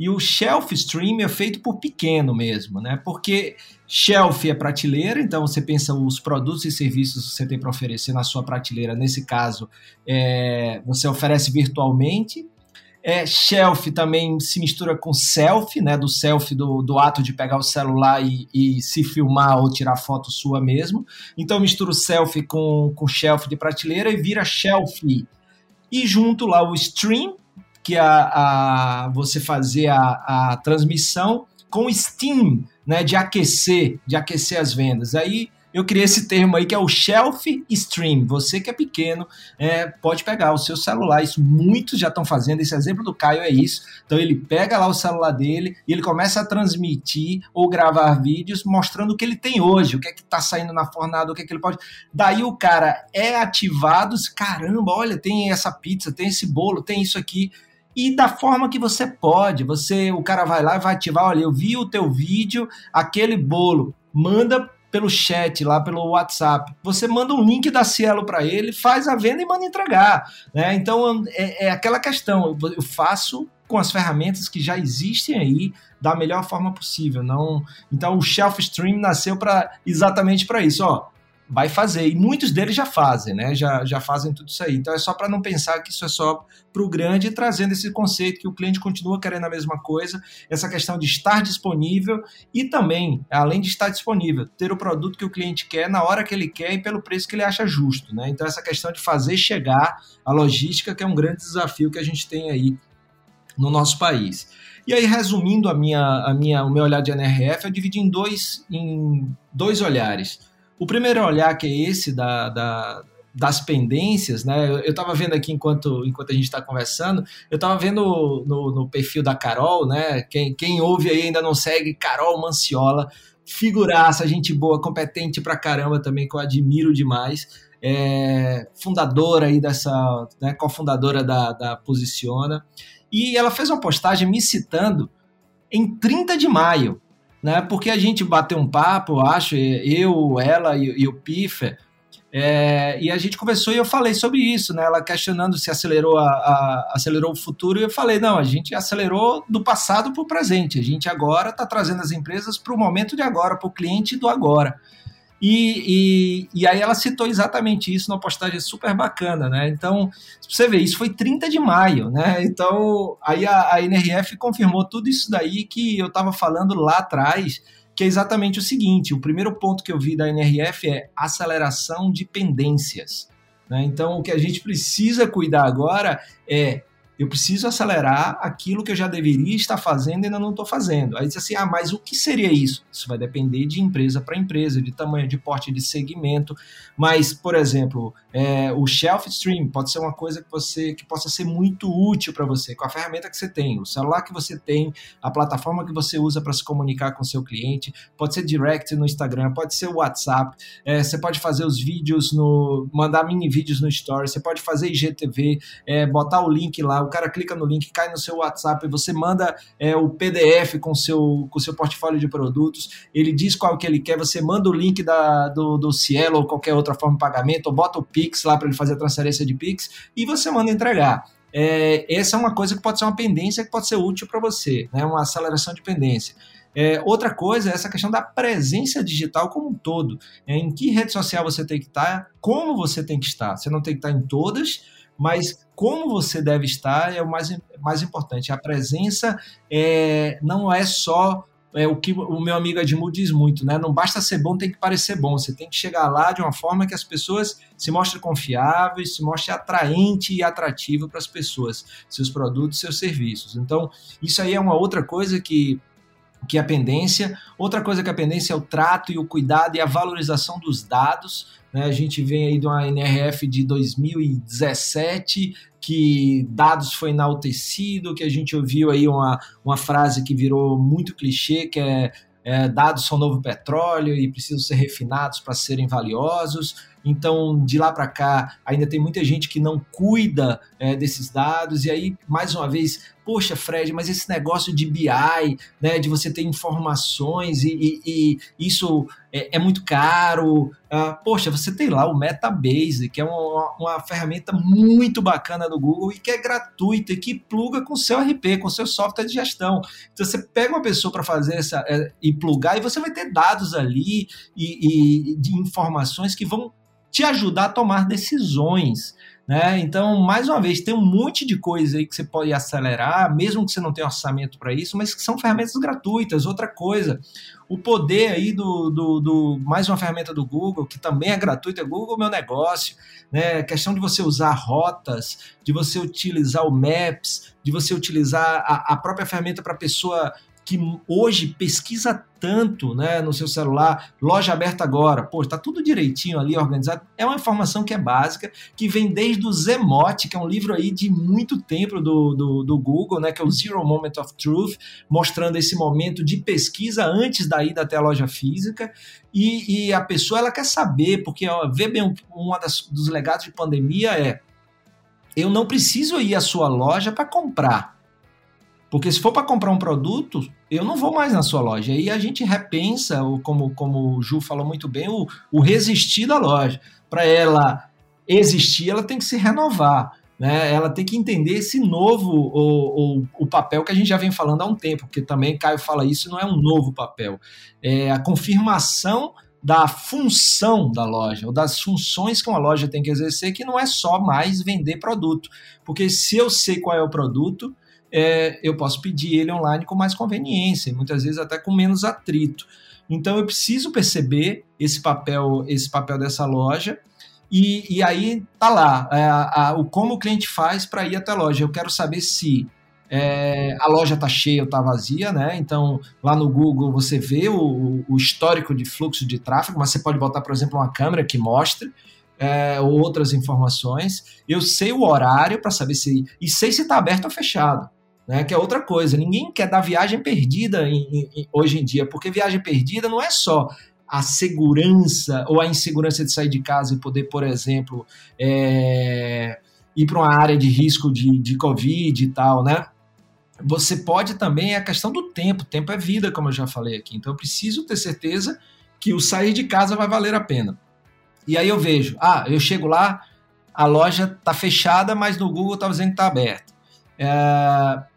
Speaker 2: e o shelf stream é feito por pequeno mesmo, né? Porque shelf é prateleira, então você pensa os produtos e serviços que você tem para oferecer na sua prateleira. Nesse caso, é, você oferece virtualmente. É, shelf também se mistura com selfie, né? Do selfie do, do ato de pegar o celular e, e se filmar ou tirar foto sua mesmo. Então mistura o selfie com, com shelf de prateleira e vira shelf. E junto lá o stream, que a, a você fazer a, a transmissão com Steam, né? De aquecer, de aquecer as vendas. Aí eu criei esse termo aí que é o shelf stream. Você que é pequeno é, pode pegar o seu celular, isso muitos já estão fazendo. Esse exemplo do Caio é isso. Então ele pega lá o celular dele e ele começa a transmitir ou gravar vídeos mostrando o que ele tem hoje, o que é que está saindo na fornada, o que é que ele pode. Daí o cara é ativado, caramba, olha, tem essa pizza, tem esse bolo, tem isso aqui e da forma que você pode. Você, o cara vai lá e vai ativar, olha, eu vi o teu vídeo, aquele bolo, manda pelo chat, lá pelo WhatsApp. Você manda um link da Cielo para ele, faz a venda e manda entregar. Né? Então é, é aquela questão, eu faço com as ferramentas que já existem aí da melhor forma possível. Não, então o Shelf Stream nasceu para exatamente para isso. Ó, vai fazer. E muitos deles já fazem, né? Já, já fazem tudo isso aí. Então é só para não pensar que isso é só para o grande, trazendo esse conceito que o cliente continua querendo a mesma coisa, essa questão de estar disponível e também, além de estar disponível, ter o produto que o cliente quer na hora que ele quer e pelo preço que ele acha justo, né? Então essa questão de fazer chegar a logística, que é um grande desafio que a gente tem aí no nosso país. E aí, resumindo a minha, a minha, o meu olhar de NRF, eu dividi em dois, em dois olhares. O primeiro olhar, que é esse da, da das pendências, né? Eu estava vendo aqui enquanto, enquanto a gente está conversando, eu estava vendo no, no, perfil da Carol, né? Quem, quem ouve aí ainda não segue, Carol Manciola, figuraça, gente boa, competente pra caramba também, que eu admiro demais. É, fundadora aí dessa, né, cofundadora da, da Posiciona. E ela fez uma postagem me citando em 30 de maio, né? Porque a gente bateu um papo, acho, eu, ela e, e o Piffer, é, e a gente conversou e eu falei sobre isso, né? Ela questionando se acelerou, a, a, acelerou o futuro, e eu falei, não, a gente acelerou do passado para o presente. A gente agora está trazendo as empresas para o momento de agora, para o cliente do agora. E, e, e, aí ela citou exatamente isso numa postagem super bacana, né? Então, você vê, isso foi 30 de maio, né? Então, aí a, a NRF confirmou tudo isso daí que eu estava falando lá atrás, que é exatamente o seguinte: o primeiro ponto que eu vi da NRF é aceleração de pendências. Né? Então, o que a gente precisa cuidar agora é eu preciso acelerar aquilo que eu já deveria estar fazendo e ainda não estou fazendo. Aí diz assim, ah, mas o que seria isso? Isso vai depender de empresa para empresa, de tamanho, de porte, de segmento. Mas, por exemplo, é, o shelf stream pode ser uma coisa que você que possa ser muito útil para você, com a ferramenta que você tem, o celular que você tem, a plataforma que você usa para se comunicar com o seu cliente, pode ser direct no Instagram, pode ser o WhatsApp, é, você pode fazer os vídeos no. mandar mini vídeos no Story, você pode fazer IGTV, é, botar o link lá, cara clica no link, cai no seu WhatsApp, você manda é, o PDF com seu, com seu portfólio de produtos, ele diz qual que ele quer, você manda o link da, do, do Cielo ou qualquer outra forma de pagamento, ou bota o Pix lá para ele fazer a transferência de Pix e você manda entregar. É, essa é uma coisa que pode ser uma pendência que pode ser útil para você, né? uma aceleração de pendência. É, outra coisa é essa questão da presença digital como um todo. É, em que rede social você tem que estar, como você tem que estar. Você não tem que estar em todas, mas como você deve estar é o mais, mais importante. A presença é, não é só é o que o meu amigo Edmundo diz muito, né? Não basta ser bom, tem que parecer bom. Você tem que chegar lá de uma forma que as pessoas se mostrem confiáveis, se mostrem atraente e atrativo para as pessoas, seus produtos, seus serviços. Então, isso aí é uma outra coisa que que é a pendência. Outra coisa que é a pendência é o trato e o cuidado e a valorização dos dados. Né? A gente vem aí de uma NRF de 2017 que dados foi enaltecido, que a gente ouviu aí uma, uma frase que virou muito clichê, que é, é dados são novo petróleo e precisam ser refinados para serem valiosos. Então, de lá para cá, ainda tem muita gente que não cuida é, desses dados, e aí, mais uma vez, poxa, Fred, mas esse negócio de BI, né, de você ter informações e, e, e isso é, é, muito caro. Ah, poxa, você tem lá o Metabase, que é uma, uma, ferramenta muito bacana do Google e que é gratuita e que pluga com o seu RP, com o seu software de gestão. Então você pega uma pessoa para fazer essa é, e plugar e você vai ter dados ali e, e de informações que vão te ajudar a tomar decisões. Né? Então, mais uma vez, tem um monte de coisa aí que você pode acelerar, mesmo que você não tenha orçamento para isso, mas que são ferramentas gratuitas. Outra coisa, o poder aí do, do, do, mais uma ferramenta do Google, que também é gratuita, é Google Meu Negócio, né? A questão de você usar rotas, de você utilizar o Maps, de você utilizar a, a própria ferramenta para a pessoa que hoje pesquisa tanto né, no seu celular, loja aberta agora, pô, está tudo direitinho ali, organizado. É uma informação que é básica, que vem desde o Zemote, que é um livro aí de muito tempo do, do, do, Google, né, que é o Zero Moment of Truth, mostrando esse momento de pesquisa antes da ida até a loja física. E, e a pessoa ela quer saber, porque ó, vê bem, um dos legados de pandemia é eu não preciso ir à sua loja para comprar. Porque se for para comprar um produto, eu não vou mais na sua loja. Aí a gente repensa, como, como o Ju falou muito bem, o, o resistir da loja. Para ela existir, ela tem que se renovar. Né? Ela tem que entender esse novo o, o, o, papel que a gente já vem falando há um tempo, porque também Caio fala isso, não é um novo papel. É a confirmação da função da loja, ou das funções que uma loja tem que exercer, que não é só mais vender produto. Porque se eu sei qual é o produto, é, eu posso pedir ele online com mais conveniência, muitas vezes até com menos atrito. Então eu preciso perceber esse papel, esse papel dessa loja e, e aí tá lá é, a, o como o cliente faz para ir até a loja. Eu quero saber se é, a loja está cheia ou está vazia, né? Então lá no Google você vê o, o, histórico de fluxo de tráfego, mas você pode botar, por exemplo, uma câmera que mostre. É, outras informações, eu sei o horário para saber se. e sei se está aberto ou fechado né? Que é outra coisa. Ninguém quer dar viagem perdida em, em, hoje em dia, porque viagem perdida não é só a segurança ou a insegurança de sair de casa e poder, por exemplo, é, ir para uma área de risco de, de Covid e tal, né? Você pode também, é a questão do tempo, tempo é vida, como eu já falei aqui. Então eu preciso ter certeza que o sair de casa vai valer a pena. E aí eu vejo, ah, eu chego lá, a loja está fechada, mas no Google está dizendo que está aberta. É,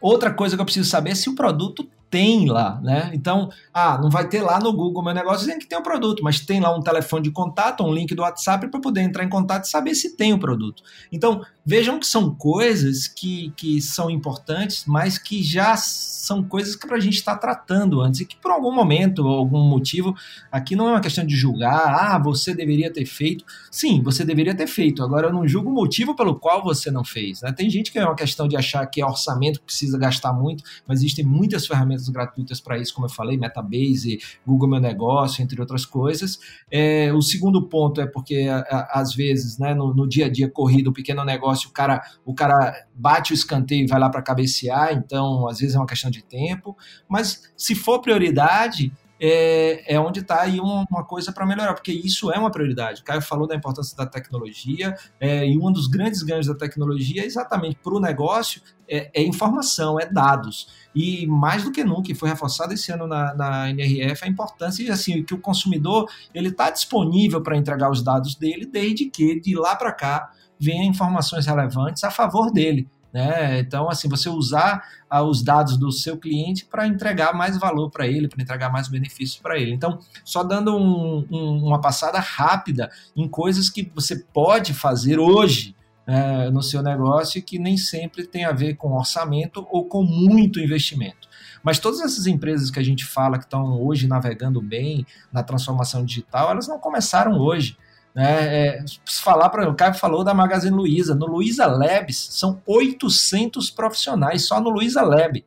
Speaker 2: Outra coisa que eu preciso saber é se o produto tem lá, né? Então, ah, não vai ter lá no Google meu negócio dizendo que tem o produto, mas tem lá um telefone de contato, um link do WhatsApp para poder entrar em contato e saber se tem o produto. Então, vejam que são coisas que, que são importantes, mas que já são coisas que a gente está tratando antes e que por algum momento algum motivo, aqui não é uma questão de julgar, ah, você deveria ter feito. Sim, você deveria ter feito. Agora, eu não julgo o motivo pelo qual você não fez. Né? Tem gente que é uma questão de achar que é orçamento precisa gastar muito, mas existem muitas ferramentas gratuitas para isso, como eu falei, Metabase, Google Meu Negócio, entre outras coisas. É, o segundo ponto é porque, às vezes, né, no, no dia a dia corrido, o pequeno negócio negócio, o cara, o cara bate o escanteio e vai lá para cabecear, então às vezes é uma questão de tempo, mas se for prioridade, é, é onde está aí uma, uma coisa para melhorar, porque isso é uma prioridade. O Caio falou da importância da tecnologia, é, e um dos grandes ganhos da tecnologia é exatamente para o negócio é, é, informação, é dados. E mais do que nunca, e foi reforçado esse ano na, na NRF, a importância assim, que o consumidor ele está disponível para entregar os dados dele, desde que de lá para cá venha informações relevantes a favor dele. Né? Então, assim, você usar ah, os dados do seu cliente para entregar mais valor para ele, para entregar mais benefícios para ele. Então, só dando um, um, uma passada rápida em coisas que você pode fazer hoje né, no seu negócio que nem sempre tem a ver com orçamento ou com muito investimento. Mas todas essas empresas que a gente fala que estão hoje navegando bem na transformação digital, elas não começaram hoje. Né? É, falar para o Caio falou da Magazine Luiza. No Luiza Labs são 800 profissionais só no Luiza Lab.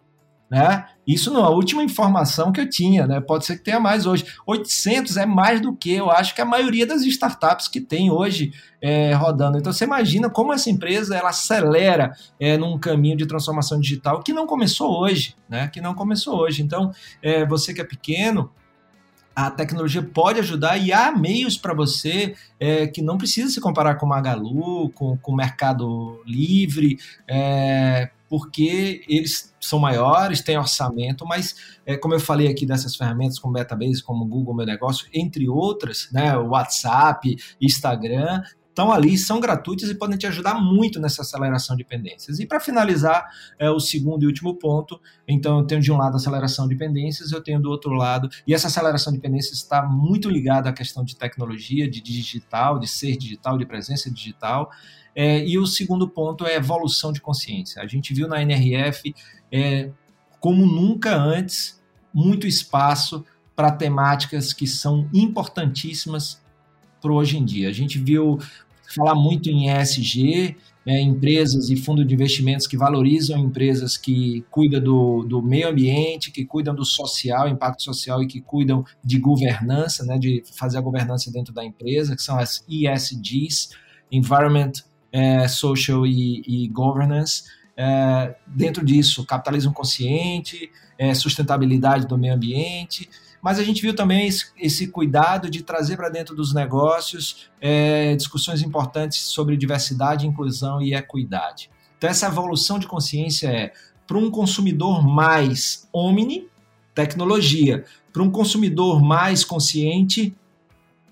Speaker 2: Né? Isso não é a última informação que eu tinha, né? Pode ser que tenha mais hoje. 800 é mais do que eu acho que a maioria das startups que tem hoje é, rodando. Então você imagina como essa empresa ela acelera é, num caminho de transformação digital que não começou hoje, né? Que não começou hoje. Então é, você que é pequeno, a tecnologia pode ajudar e há meios para você é, que não precisa se comparar com o Magalu, com, o Mercado Livre, é, porque eles são maiores, têm orçamento, mas é, como eu falei aqui dessas ferramentas como Metabase, como Google Meu Negócio, entre outras, né, WhatsApp, Instagram, estão ali, são gratuitas e podem te ajudar muito nessa aceleração de pendências. E para finalizar, é o segundo e último ponto, então eu tenho de um lado a aceleração de pendências, eu tenho do outro lado, e essa aceleração de pendências está muito ligada à questão de tecnologia, de digital, de ser digital, de presença digital. É, e o segundo ponto é evolução de consciência. A gente viu na NRF, é, como nunca antes, muito espaço para temáticas que são importantíssimas para hoje em dia. A gente viu falar muito em ESG, é, empresas e fundos de investimentos que valorizam empresas que cuidam do, do meio ambiente, que cuidam do social, impacto social e que cuidam de governança, né, de fazer a governança dentro da empresa, que são as ESGs, Environment, é, Social e, e Governance. É, dentro disso, capitalismo consciente, é, sustentabilidade do meio ambiente, mas a gente viu também esse, esse cuidado de trazer para dentro dos negócios é, discussões importantes sobre diversidade, inclusão e equidade. Então, essa evolução de consciência é para um consumidor mais omni, tecnologia, para um consumidor mais consciente,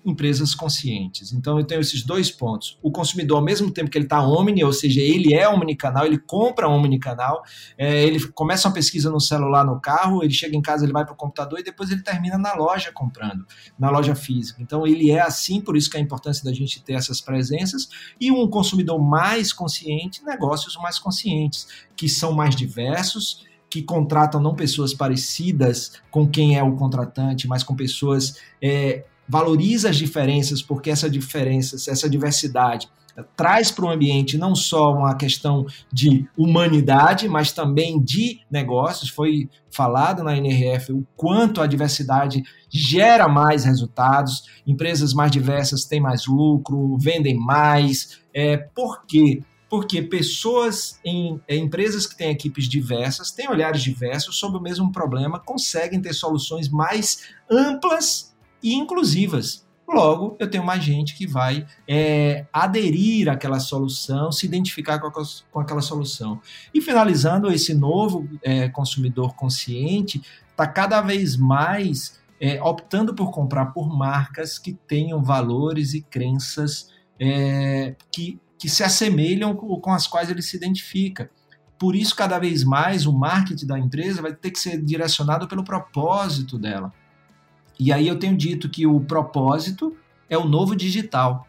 Speaker 2: empresas conscientes. Então eu tenho esses dois pontos. O consumidor, ao mesmo tempo que ele está omni, ou seja, ele é omnicanal, ele compra omnicanal, é, ele começa uma pesquisa no celular, no carro, ele chega em casa, ele vai para o computador e depois ele termina na loja comprando, na loja física. Então ele é assim, por isso que a importância da gente ter essas presenças. E um consumidor mais consciente, negócios mais conscientes, que são mais diversos, que contratam não pessoas parecidas com quem é o contratante, mas com pessoas é, valoriza as diferenças, porque essa diferença, essa diversidade traz para o ambiente não só uma questão de humanidade, mas também de negócios. Foi falado na NRF o quanto a diversidade gera mais resultados, empresas mais diversas têm mais lucro, vendem mais. É, por quê? Porque pessoas em é, empresas que têm equipes diversas, têm olhares diversos sobre o mesmo problema, conseguem ter soluções mais amplas e inclusivas. Logo, eu tenho mais gente que vai é, aderir àquela solução, se identificar com, a, com aquela solução. E finalizando, esse novo é, consumidor consciente está cada vez mais é, optando por comprar por marcas que tenham valores e crenças é, que, que se assemelham com, com as quais ele se identifica. Por isso, cada vez mais, o marketing da empresa vai ter que ser direcionado pelo propósito dela. E aí eu tenho dito que o propósito é o novo digital.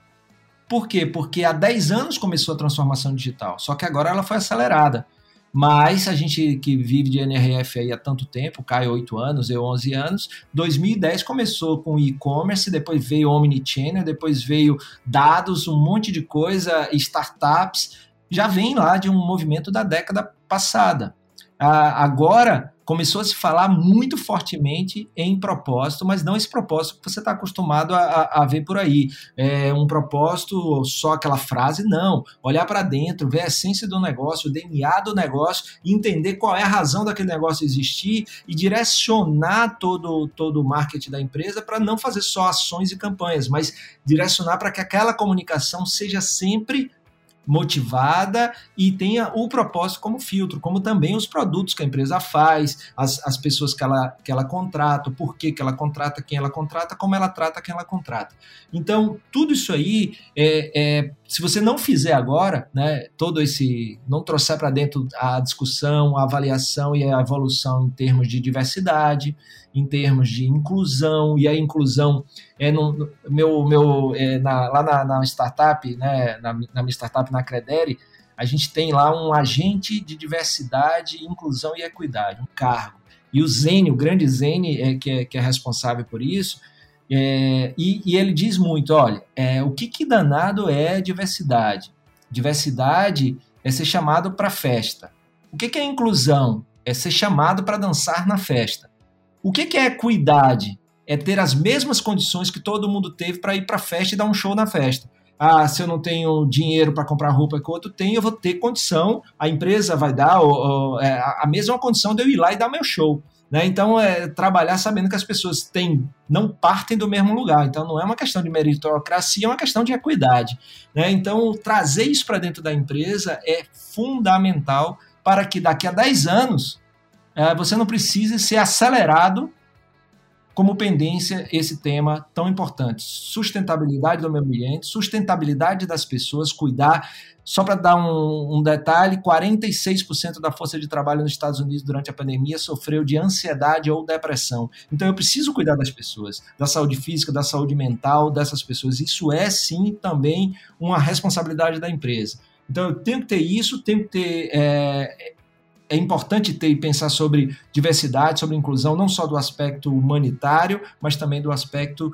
Speaker 2: Por quê? Porque há 10 anos começou a transformação digital, só que agora ela foi acelerada. Mas a gente que vive de NRF aí há tanto tempo, cai 8 anos, eu 11 anos, 2010 começou com e-commerce, depois veio omnichannel, depois veio dados, um monte de coisa, startups, já vem lá de um movimento da década passada. Ah, agora começou a se falar muito fortemente em propósito, mas não esse propósito que você está acostumado a, a, ver por aí. É um propósito, só aquela frase, não. Olhar para dentro, ver a essência do negócio, o DNA do negócio, entender qual é a razão daquele negócio existir e direcionar todo, todo o marketing da empresa para não fazer só ações e campanhas, mas direcionar para que aquela comunicação seja sempre motivada e tenha o propósito como filtro, como também os produtos que a empresa faz, as, as pessoas que ela, que ela contrata, o porquê que ela contrata, quem ela contrata, como ela trata quem ela contrata. Então, tudo isso aí, é, é se você não fizer agora, né, todo esse, não trouxer para dentro a discussão, a avaliação e a evolução em termos de diversidade, em termos de inclusão, e a inclusão é no, meu, meu, é na, lá na, na, startup, né, na, na minha startup, na Credere, a gente tem lá um agente de diversidade, inclusão e equidade, um cargo. E o Zene, o grande Zene, é, que, é, que é responsável por isso, é, e, e, ele diz muito, olha, é, o que, que danado é diversidade? Diversidade é ser chamado para festa. O que, que é inclusão? É ser chamado para dançar na festa. O que, que é equidade? É ter as mesmas condições que todo mundo teve para ir para a festa e dar um show na festa. Ah, se eu não tenho dinheiro para comprar roupa que o outro tem, eu vou ter condição, a empresa vai dar ou, ou, é, a mesma condição de eu ir lá e dar meu show. Né? Então, é trabalhar sabendo que as pessoas têm, não partem do mesmo lugar. Então, não é uma questão de meritocracia, é uma questão de equidade. Né? Então, trazer isso para dentro da empresa é fundamental para que daqui a 10 anos é, você não precise ser acelerado como pendência esse tema tão importante: sustentabilidade do meio ambiente, sustentabilidade das pessoas, cuidar. Só para dar um, um, detalhe: 46% da força de trabalho nos Estados Unidos durante a pandemia sofreu de ansiedade ou depressão. Então eu preciso cuidar das pessoas, da saúde física, da saúde mental dessas pessoas. Isso é sim também uma responsabilidade da empresa. Então eu tenho que ter isso, tenho que ter é, é importante ter e pensar sobre diversidade, sobre inclusão, não só do aspecto humanitário, mas também do aspecto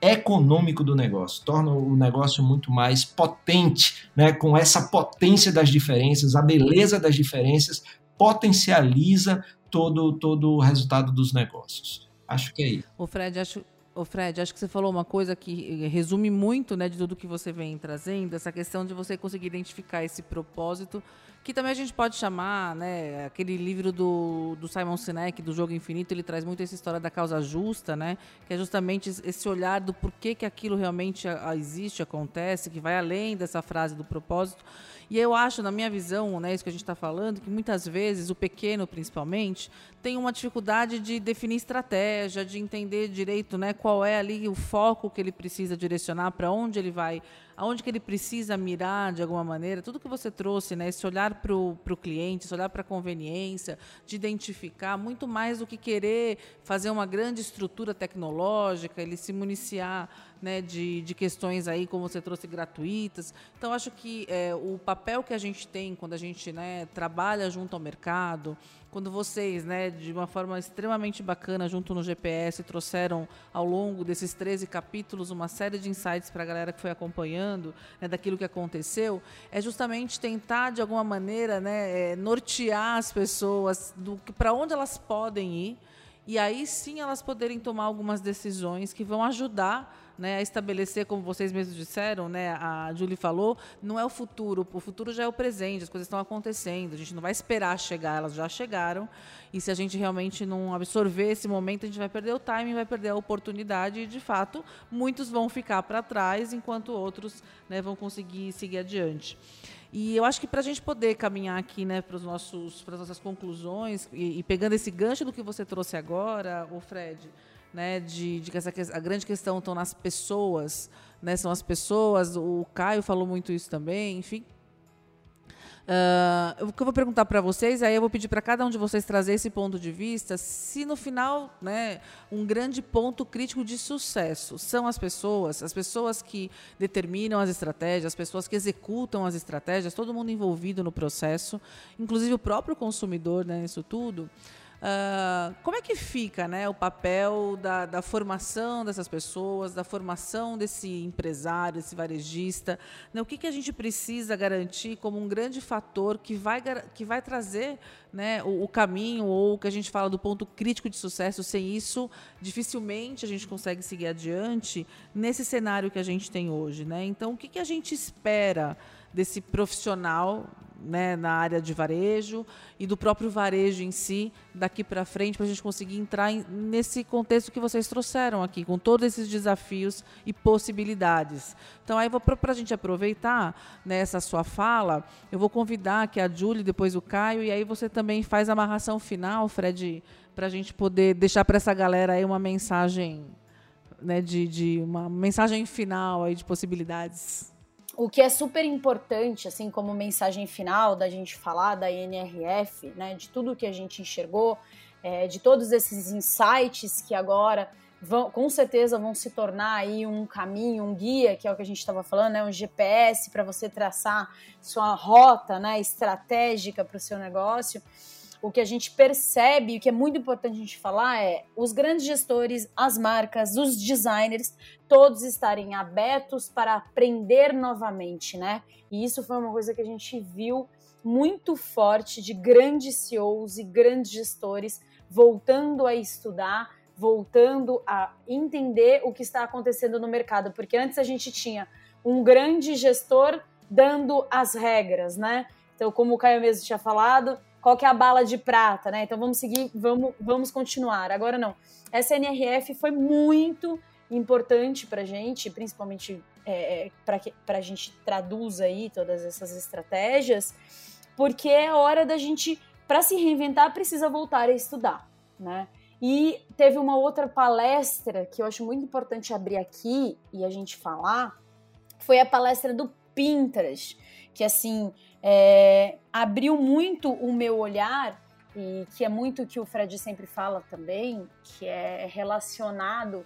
Speaker 2: econômico do negócio, torna o negócio muito mais potente, né? com essa potência das diferenças, a beleza das diferenças potencializa todo, todo o resultado dos negócios. Acho que é isso.
Speaker 1: O Fred, acho, o Fred, acho que você falou uma coisa que resume muito né, de tudo que você vem trazendo, essa questão de você conseguir identificar esse propósito que também a gente pode chamar, né, aquele livro do, do Simon Sinek, do Jogo Infinito, ele traz muito essa história da causa justa, né, que é justamente esse olhar do porquê que aquilo realmente existe, acontece, que vai além dessa frase do propósito. E eu acho, na minha visão, né, isso que a gente está falando, que muitas vezes o pequeno, principalmente, tem uma dificuldade de definir estratégia, de entender direito, né, qual é ali o foco que ele precisa direcionar, para onde ele vai aonde que ele precisa mirar de alguma maneira, tudo que você trouxe, né, esse olhar para o cliente, esse olhar para a conveniência, de identificar, muito mais do que querer fazer uma grande estrutura tecnológica, ele se municiar né, de, de questões aí, como você trouxe, gratuitas. Então, acho que é, o papel que a gente tem quando a gente né, trabalha junto ao mercado, quando vocês, né, de uma forma extremamente bacana, junto no GPS, trouxeram ao longo desses 13 capítulos uma série de insights para a galera que foi acompanhando né, daquilo que aconteceu, é justamente tentar, de alguma maneira, né, é, nortear as pessoas para onde elas podem ir e aí sim elas poderem tomar algumas decisões que vão ajudar né, a estabelecer, como vocês mesmos disseram, né, a Julie falou, não é o futuro, o futuro já é o presente, as coisas estão acontecendo, a gente não vai esperar chegar, elas já chegaram, e se a gente realmente não absorver esse momento, a gente vai perder o timing, vai perder a oportunidade, e de fato, muitos vão ficar para trás, enquanto outros né, vão conseguir seguir adiante. E eu acho que para a gente poder caminhar aqui né, para as nossas conclusões, e, e, pegando esse gancho do que você trouxe agora, o Fred, né, de, de que essa, a grande questão estão nas pessoas, né, são as pessoas, o Caio falou muito isso também, enfim. Uh, o que eu vou perguntar para vocês, aí eu vou pedir para cada um de vocês trazer esse ponto de vista, se no final, né, um grande ponto crítico de sucesso são as pessoas, as pessoas que determinam as estratégias, as pessoas que executam as estratégias, todo mundo envolvido no processo, inclusive o próprio consumidor, né, nisso tudo. Uh, como é que fica né, o papel da, da, formação dessas pessoas, da formação desse empresário, desse varejista? Né, o que, que a gente precisa garantir como um grande fator que vai, que vai trazer né, o, o, caminho ou o que a gente fala do ponto crítico de sucesso? Sem isso, dificilmente a gente consegue seguir adiante nesse cenário que a gente tem hoje. Né? Então, o que, que a gente espera desse profissional né, na área de varejo e do próprio varejo em si daqui para frente para a gente conseguir entrar em, nesse contexto que vocês trouxeram aqui, com todos esses desafios e possibilidades. Então, aí para a gente aproveitar né, sua fala, eu vou convidar aqui a Julie, depois o Caio, e aí você também faz a amarração final, Fred, para a gente poder deixar para essa galera aí uma mensagem, né, de, de uma mensagem final aí de possibilidades.
Speaker 4: O que é super importante, assim como mensagem final da gente falar da INRF, né, de tudo que a gente enxergou, é, de todos esses insights que agora vão, com certeza vão se tornar aí um caminho, um guia, que é o que a gente estava falando, né, um GPS para você traçar sua rota, né, estratégica para o seu negócio o que a gente percebe, o que é muito importante a gente falar é os grandes gestores, as marcas, os designers, todos estarem abertos para aprender novamente, né? E isso foi uma coisa que a gente viu muito forte de grandes CEOs e grandes gestores voltando a estudar, voltando a entender o que está acontecendo no mercado, porque antes a gente tinha um grande gestor dando as regras, né? Então, como o Caio mesmo tinha falado, qual que é a bala de prata, né? Então vamos seguir, vamos, vamos continuar. Agora não. Essa NRF foi muito importante para gente, principalmente é, é para a gente traduz aí todas essas estratégias, porque é hora da gente, para se reinventar, precisa voltar a estudar, né? E teve uma outra palestra que eu acho muito importante abrir aqui e a gente falar, foi a palestra do Pinterest, que assim é, abriu muito o meu olhar e que é muito o que o Fred sempre fala também, que é relacionado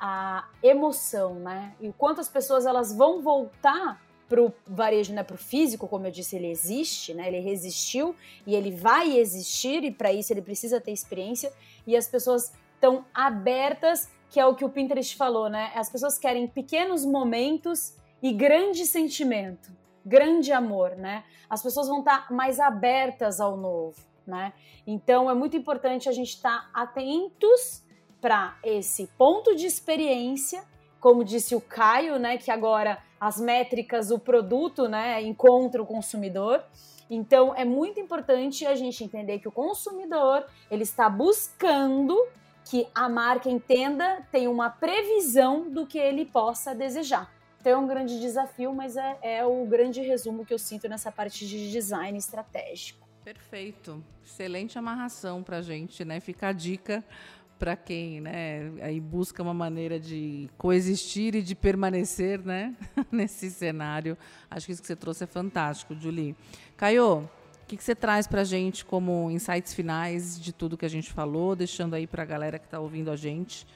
Speaker 4: à emoção, né? E o quanto as pessoas elas vão voltar para o varejo, né, para o físico, como eu disse, ele existe, né, ele resistiu e ele vai existir e para isso ele precisa ter experiência e as pessoas estão abertas, que é o que o Pinterest falou, né? As pessoas querem pequenos momentos e grande sentimento, grande amor, né? As pessoas vão estar tá mais abertas ao novo, né? Então é muito importante a gente estar tá atentos para esse ponto de experiência, como disse o Caio, né, que agora as métricas, o produto, né, encontra o consumidor. Então é muito importante a gente entender que o consumidor ele está buscando que a marca entenda, tenha uma previsão do que ele possa desejar. Então é um grande desafio, mas é, é o grande resumo que eu sinto nessa parte de design estratégico.
Speaker 1: Perfeito. Excelente amarração para gente, né? Fica a dica para quem né, aí busca uma maneira de coexistir e de permanecer né, [LAUGHS] nesse cenário. Acho que isso que você trouxe é fantástico, Julie. Caio, o que, que você traz para a gente como insights finais de tudo que a gente falou, deixando aí para a galera que está ouvindo a gente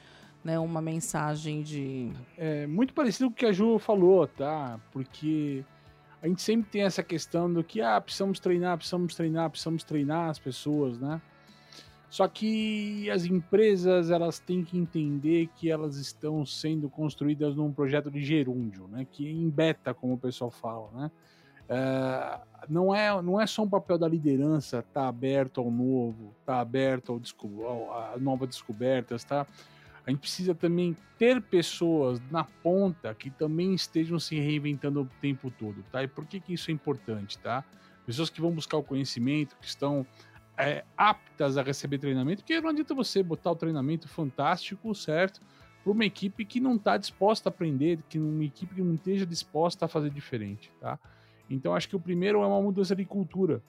Speaker 1: né, uma mensagem de...
Speaker 3: É muito parecido com o que a Ju falou, tá? Porque a gente sempre tem essa questão do que, ah, precisamos treinar, precisamos treinar, precisamos treinar as pessoas, né? Só que as empresas elas têm que entender que elas estão sendo construídas num projeto de gerúndio, né? Que em beta, como o pessoal fala, né? É, não, é, não é só um papel da liderança estar tá aberto ao novo, estar tá aberto ao, ao, a novas descobertas, tá? A gente precisa também ter pessoas na ponta que também estejam se reinventando o tempo todo, tá? E por que, que isso é importante, tá? Pessoas que vão buscar o conhecimento, que estão é, aptas a receber treinamento, porque não adianta você botar o treinamento fantástico, certo? Para uma equipe que não está disposta a aprender, que uma equipe que não esteja disposta a fazer diferente, tá? Então acho que o primeiro é uma mudança de cultura.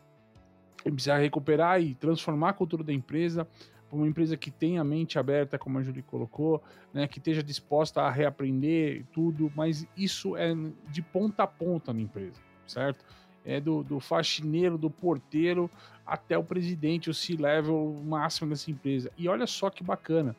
Speaker 3: Precisa recuperar e transformar a cultura da empresa para uma empresa que tenha a mente aberta, como a Julie colocou, né, que esteja disposta a reaprender tudo, mas isso é de ponta a ponta na empresa, certo? É do, do faxineiro, do porteiro até o presidente, o C-level máximo dessa empresa. E olha só que bacana.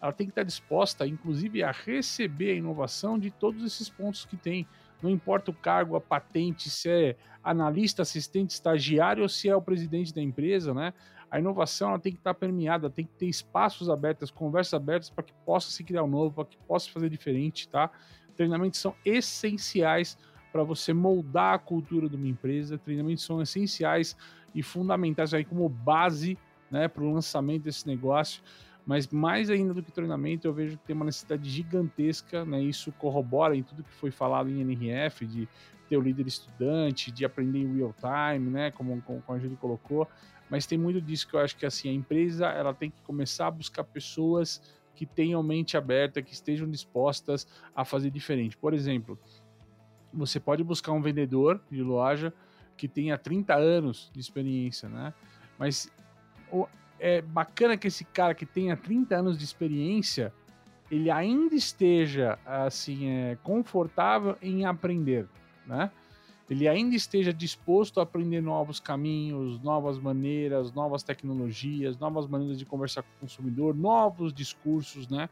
Speaker 3: Ela tem que estar disposta, inclusive, a receber a inovação de todos esses pontos que tem. Não importa o cargo, a patente, se é analista, assistente, estagiário ou se é o presidente da empresa, né? A inovação ela tem que estar permeada, tem que ter espaços abertos, conversas abertas para que possa se criar um novo, para que possa fazer diferente, tá? Treinamentos são essenciais para você moldar a cultura de uma empresa. Treinamentos são essenciais e fundamentais aí como base né, para o lançamento desse negócio. Mas mais ainda do que treinamento, eu vejo que tem uma necessidade gigantesca, né? Isso corrobora em tudo que foi falado em NRF, de ter o líder estudante, de aprender em real time, né? Como, como a Julie colocou. Mas tem muito disso que eu acho que assim, a empresa ela tem que começar a buscar pessoas que tenham mente aberta, que estejam dispostas a fazer diferente. Por exemplo, você pode buscar um vendedor de loja que tenha 30 anos de experiência, né? Mas é bacana que esse cara que tenha 30 anos de experiência, ele ainda esteja assim é, confortável em aprender, né? Ele ainda esteja disposto a aprender novos caminhos, novas maneiras, novas tecnologias, novas maneiras de conversar com o consumidor, novos discursos, né?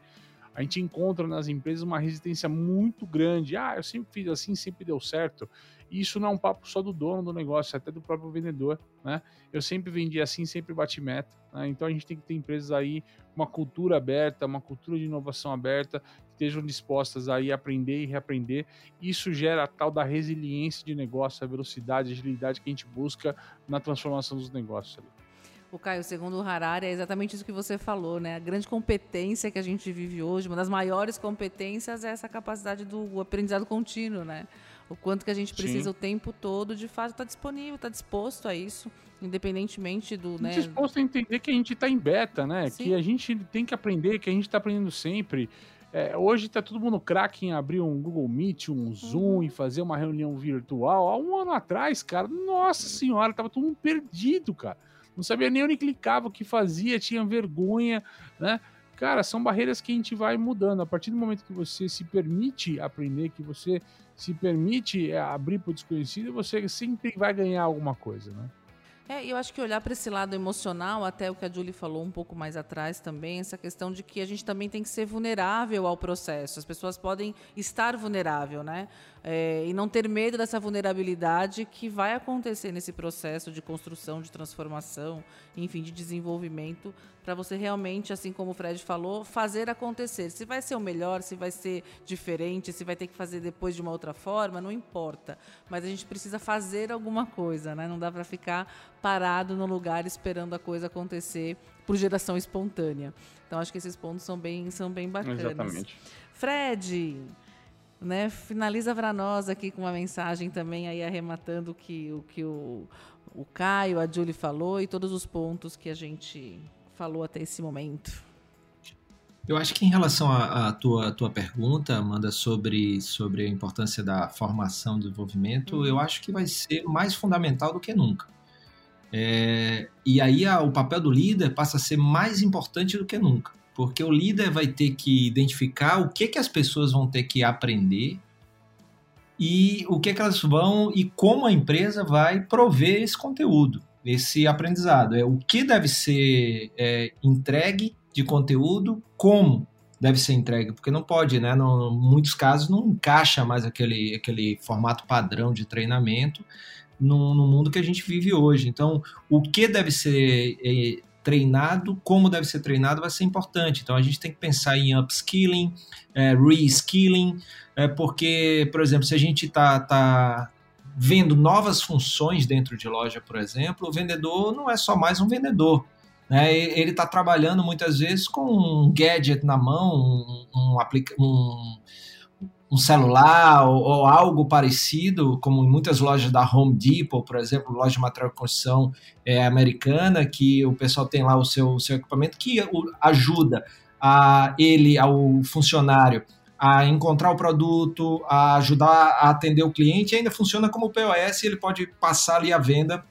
Speaker 3: a gente encontra nas empresas uma resistência muito grande. Ah, eu sempre fiz assim, sempre deu certo. E isso não é um papo só do dono do negócio, é até do próprio vendedor, né? Eu sempre vendi assim, sempre bati meta. Né? Então a gente tem que ter empresas aí, uma cultura aberta, uma cultura de inovação aberta, que estejam dispostas aí a aprender e reaprender. Isso gera a tal da resiliência de negócio, a velocidade, a agilidade que a gente busca na transformação dos negócios ali.
Speaker 1: O Caio, segundo o Harari, é exatamente isso que você falou, né? A grande competência que a gente vive hoje, uma das maiores competências é essa capacidade do aprendizado contínuo, né? O quanto que a gente precisa Sim. o tempo todo, de fato, estar tá disponível, estar tá disposto a isso, independentemente do. Né?
Speaker 3: Disposto a entender que a gente está em beta, né? Sim. Que a gente tem que aprender, que a gente está aprendendo sempre. É, hoje está todo mundo craque em abrir um Google Meet, um Zoom uhum. e fazer uma reunião virtual. Há um ano atrás, cara, nossa senhora, tava todo mundo perdido, cara não sabia nem onde clicava, o que fazia, tinha vergonha, né? Cara, são barreiras que a gente vai mudando. A partir do momento que você se permite aprender, que você se permite é, abrir para o desconhecido, você sempre vai ganhar alguma coisa, né?
Speaker 1: É, eu acho que olhar para esse lado emocional, até o que a Julie falou um pouco mais atrás também, essa questão de que a gente também tem que ser vulnerável ao processo. As pessoas podem estar vulnerável, né? É, e não ter medo dessa vulnerabilidade que vai acontecer nesse processo de construção, de transformação, enfim, de desenvolvimento, para você realmente, assim como o Fred falou, fazer acontecer. Se vai ser o melhor, se vai ser diferente, se vai ter que fazer depois de uma outra forma, não importa. Mas a gente precisa fazer alguma coisa, né? Não dá para ficar parado no lugar esperando a coisa acontecer por geração espontânea. Então acho que esses pontos são bem, são bem bacanas.
Speaker 3: Exatamente.
Speaker 1: Fred, né, finaliza para nós aqui com uma mensagem também aí arrematando que, o que o, o Caio, a Julie falou e todos os pontos que a gente falou até esse momento.
Speaker 2: Eu acho que em relação à tua, tua pergunta, Amanda, sobre, sobre a importância da formação e desenvolvimento, uhum. eu acho que vai ser mais fundamental do que nunca. É, e aí a, o papel do líder passa a ser mais importante do que nunca, porque o líder vai ter que identificar o que, que as pessoas vão ter que aprender e o que, que elas vão e como a empresa vai prover esse conteúdo esse aprendizado. É o que deve ser é, entregue de conteúdo, como deve ser entregue, porque não pode, né? Em muitos casos não encaixa mais aquele, aquele formato padrão de treinamento no, no mundo que a gente vive hoje. Então, o que deve ser é, treinado, como deve ser treinado, vai ser importante. Então, a gente tem que pensar em upskilling, é, reskilling, é, porque, por exemplo, se a gente está tá vendo novas funções dentro de loja, por exemplo, o vendedor não é só mais um vendedor. Né? Ele está trabalhando muitas vezes com um gadget na mão, um, um, um, um celular ou, ou, algo parecido, como em muitas lojas da Home Depot, por exemplo, loja de material de construção é, americana, que o pessoal tem lá o seu, o seu equipamento que ajuda a ele, ao funcionário, a encontrar o produto, a ajudar a atender o cliente, ainda funciona como POS ele pode passar ali a venda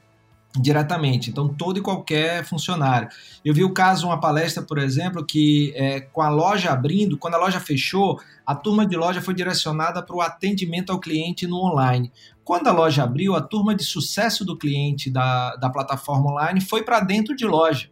Speaker 2: diretamente. Então, todo e qualquer funcionário. Eu vi o caso, uma palestra, por exemplo, que é, com a loja abrindo, quando a loja fechou, a turma de loja foi direcionada para o atendimento ao cliente no online. Quando a loja abriu, a turma de sucesso do cliente da, da plataforma online foi para dentro de loja.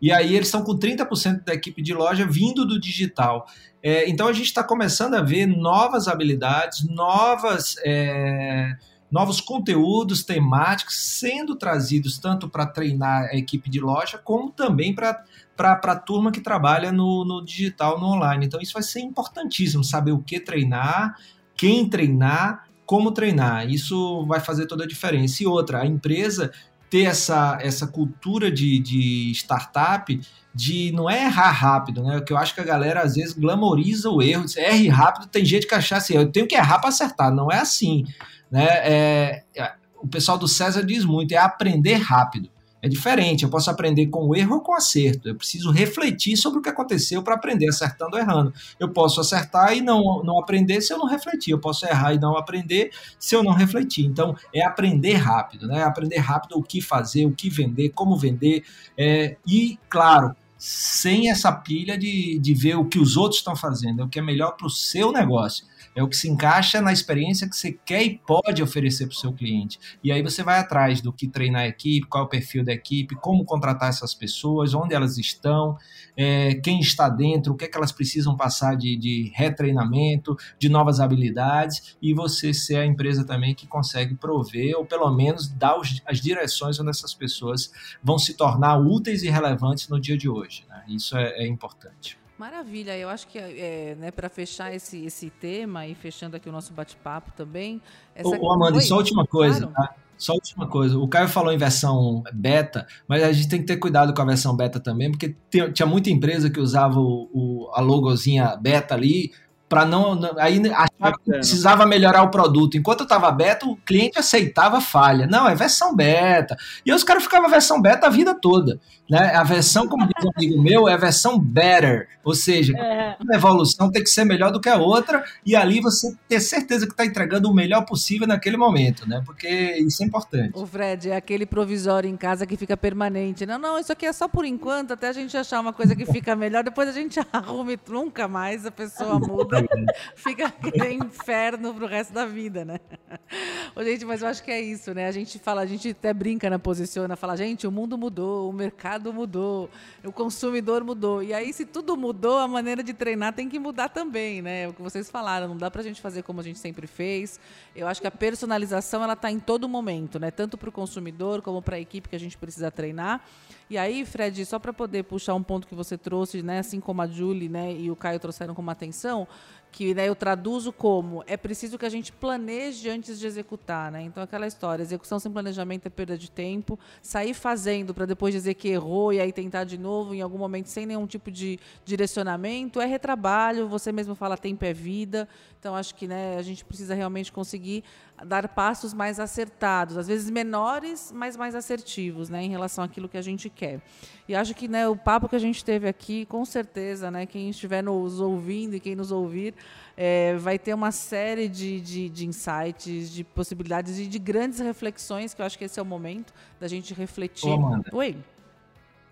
Speaker 2: E aí eles estão com 30% da equipe de loja vindo do digital. É, então a gente está começando a ver novas habilidades, novas, é, novos conteúdos temáticos sendo trazidos tanto para treinar a equipe de loja, como também para a turma que trabalha no, no digital, no online. Então isso vai ser importantíssimo, saber o que treinar, quem treinar, como treinar. Isso vai fazer toda a diferença. E outra, a empresa ter essa, essa cultura de, de startup de não é errar rápido, né? Que eu acho que a galera às vezes glamoriza o erro, diz, erre rápido, tem gente que achar assim, eu tenho que errar para acertar, não é assim, né? É, é, o pessoal do César diz muito, é aprender rápido. É diferente, eu posso aprender com o erro ou com o acerto. Eu preciso refletir sobre o que aconteceu para aprender acertando ou errando. Eu posso acertar e não, não aprender se eu não refletir. Eu posso errar e não aprender se eu não refletir. Então, é aprender rápido, né? Aprender rápido o que fazer, o que vender, como vender. É, e, claro, sem essa pilha de, de ver o que os outros estão fazendo, é o que é melhor para o seu negócio é o que se encaixa na experiência que você quer e pode oferecer para o seu cliente. E aí você vai atrás do que treinar a equipe, qual é o perfil da equipe, como contratar essas pessoas, onde elas estão, é, quem está dentro, o que é que elas precisam passar de, de retreinamento, de novas habilidades, e você ser a empresa também que consegue prover, ou pelo menos dar os, as direções onde essas pessoas vão se tornar úteis e relevantes no dia de hoje. Né? Isso é, é importante.
Speaker 1: Maravilha, eu acho que é, né, para fechar esse, esse tema e fechando aqui o nosso bate-papo também.
Speaker 2: Essa... Ô, Amanda, só última coisa, tá? Só última coisa. O Caio falou em versão beta, mas a gente tem que ter cuidado com a versão beta também, porque tinha muita empresa que usava o, o, a logozinha beta ali para não, não, aí achava que precisava melhorar o produto. Enquanto eu estava beta, o cliente aceitava falha. Não, é versão beta. E aí os caras ficavam versão beta a vida toda. Né? A versão, como diz um amigo meu, é a versão better, ou seja, é. a evolução tem que ser melhor do que a outra e ali você ter certeza que está entregando o melhor possível naquele momento, né? Porque isso é importante.
Speaker 1: O Fred é aquele provisório em casa que fica permanente. Não, não, isso aqui é só por enquanto, até a gente achar uma coisa que fica melhor, depois a gente [LAUGHS] arruma e nunca mais a pessoa muda, [LAUGHS] fica aquele inferno pro resto da vida, né? Ô, gente, mas eu acho que é isso, né? A gente fala, a gente até brinca na posiciona, fala, gente, o mundo mudou, o mercado mudou, o consumidor mudou. E aí, se tudo mudou, a maneira de treinar tem que mudar também, né? É o que vocês falaram, não dá para a gente fazer como a gente sempre fez. Eu acho que a personalização ela está em todo momento, né? Tanto para o consumidor como para a equipe que a gente precisa treinar. E aí, Fred, só para poder puxar um ponto que você trouxe, né? Assim como a Julie né, e o Caio trouxeram como atenção, que né, eu traduzo como é preciso que a gente planeje antes de executar, né? Então aquela história, execução sem planejamento é perda de tempo, sair fazendo para depois dizer que errou e aí tentar de novo em algum momento sem nenhum tipo de direcionamento é retrabalho. Você mesmo fala tempo é vida. Então acho que né, a gente precisa realmente conseguir dar passos mais acertados, às vezes menores, mas mais assertivos, né, em relação àquilo que a gente quer. E acho que né, o papo que a gente teve aqui, com certeza, né, quem estiver nos ouvindo e quem nos ouvir, é, vai ter uma série de, de, de, insights, de possibilidades e de grandes reflexões, que eu acho que esse é o momento da gente refletir. Ô,
Speaker 2: Amanda. Oi.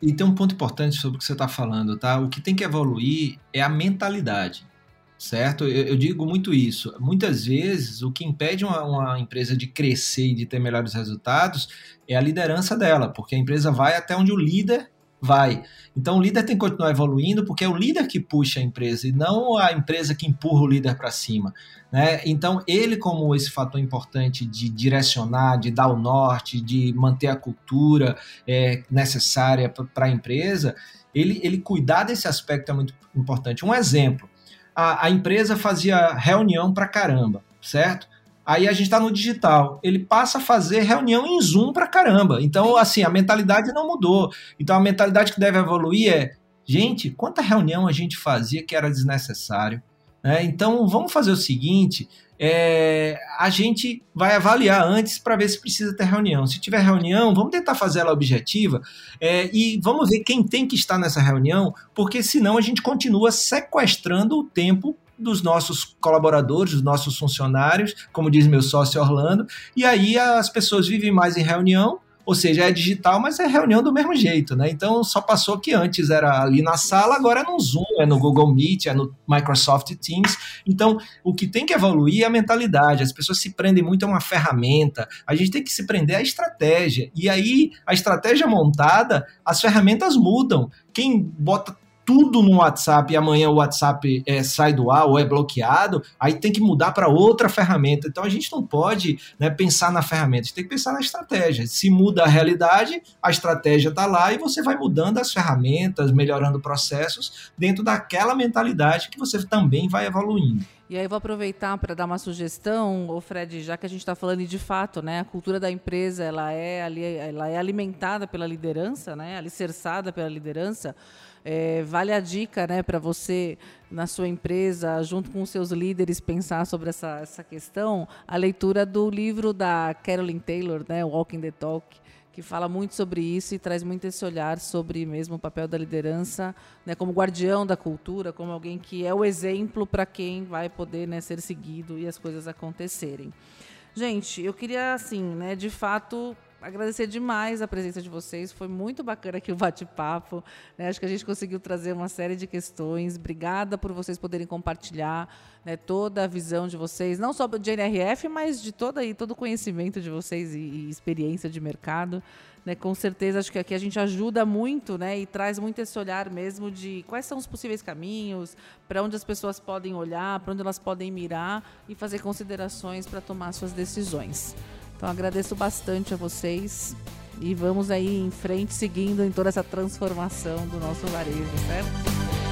Speaker 2: E tem um ponto importante sobre o que você está falando, tá? O que tem que evoluir é a mentalidade certo? Eu, eu, digo muito isso. Muitas vezes, o que impede uma, uma, empresa de crescer e de ter melhores resultados é a liderança dela, porque a empresa vai até onde o líder vai. Então, o líder tem que continuar evoluindo, porque é o líder que puxa a empresa e não a empresa que empurra o líder para cima. Né? Então, ele, como esse fator importante de direcionar, de dar o norte, de manter a cultura é, necessária para a empresa, ele, ele cuidar desse aspecto é muito importante. Um exemplo a, a empresa fazia reunião para caramba, certo? Aí a gente está no digital, ele passa a fazer reunião em Zoom para caramba. Então, assim, a mentalidade não mudou. Então, a mentalidade que deve evoluir é: gente, quanta reunião a gente fazia que era desnecessário? Né? Então, vamos fazer o seguinte: é, a gente vai avaliar antes para ver se precisa ter reunião. Se tiver reunião, vamos tentar fazer ela objetiva é, e vamos ver quem tem que estar nessa reunião, porque senão a gente continua sequestrando o tempo dos nossos colaboradores, dos nossos funcionários, como diz meu sócio Orlando, e aí as pessoas vivem mais em reunião ou seja, é digital, mas é reunião do mesmo jeito, né? Então só passou que antes era ali na sala, agora é no Zoom, é no Google Meet, é no Microsoft Teams. Então, o que tem que evoluir é a mentalidade. As pessoas se prendem muito a uma ferramenta. A gente tem que se prender à estratégia. E aí, a estratégia montada, as ferramentas mudam. Quem bota tudo no WhatsApp e amanhã o WhatsApp é, sai do ar ou é bloqueado, aí tem que mudar para outra ferramenta. Então a gente não pode né, pensar na ferramenta, a gente tem que pensar na estratégia. Se muda a realidade, a estratégia está lá e você vai mudando as ferramentas, melhorando processos dentro daquela mentalidade que você também vai evoluindo.
Speaker 1: E aí vou aproveitar para dar uma sugestão, o Fred, já que a gente está falando de fato, né, a cultura da empresa ela é, ela é alimentada pela liderança, né, alicerçada pela liderança. É, vale a dica né, para você, na sua empresa, junto com seus líderes, pensar sobre essa, essa questão, a leitura do livro da Carolyn Taylor, né, Walking the Talk, que fala muito sobre isso e traz muito esse olhar sobre mesmo o papel da liderança, né, como guardião da cultura, como alguém que é o exemplo para quem vai poder né, ser seguido e as coisas acontecerem. Gente, eu queria, assim, né, de fato, agradecer demais a presença de vocês. Foi muito bacana aqui o bate-papo. Né? Acho que a gente conseguiu trazer uma série de questões. Obrigada por vocês poderem compartilhar né, toda a visão de vocês, não só de NRF, mas de toda aí, todo o conhecimento de vocês e, e experiência de mercado. Né, com certeza, acho que aqui a gente ajuda muito né, e traz muito esse olhar mesmo de quais são os possíveis caminhos, para onde as pessoas podem olhar, para onde elas podem mirar e fazer considerações para tomar suas decisões. Então agradeço bastante a vocês e vamos aí em frente seguindo em toda essa transformação do nosso varejo, certo?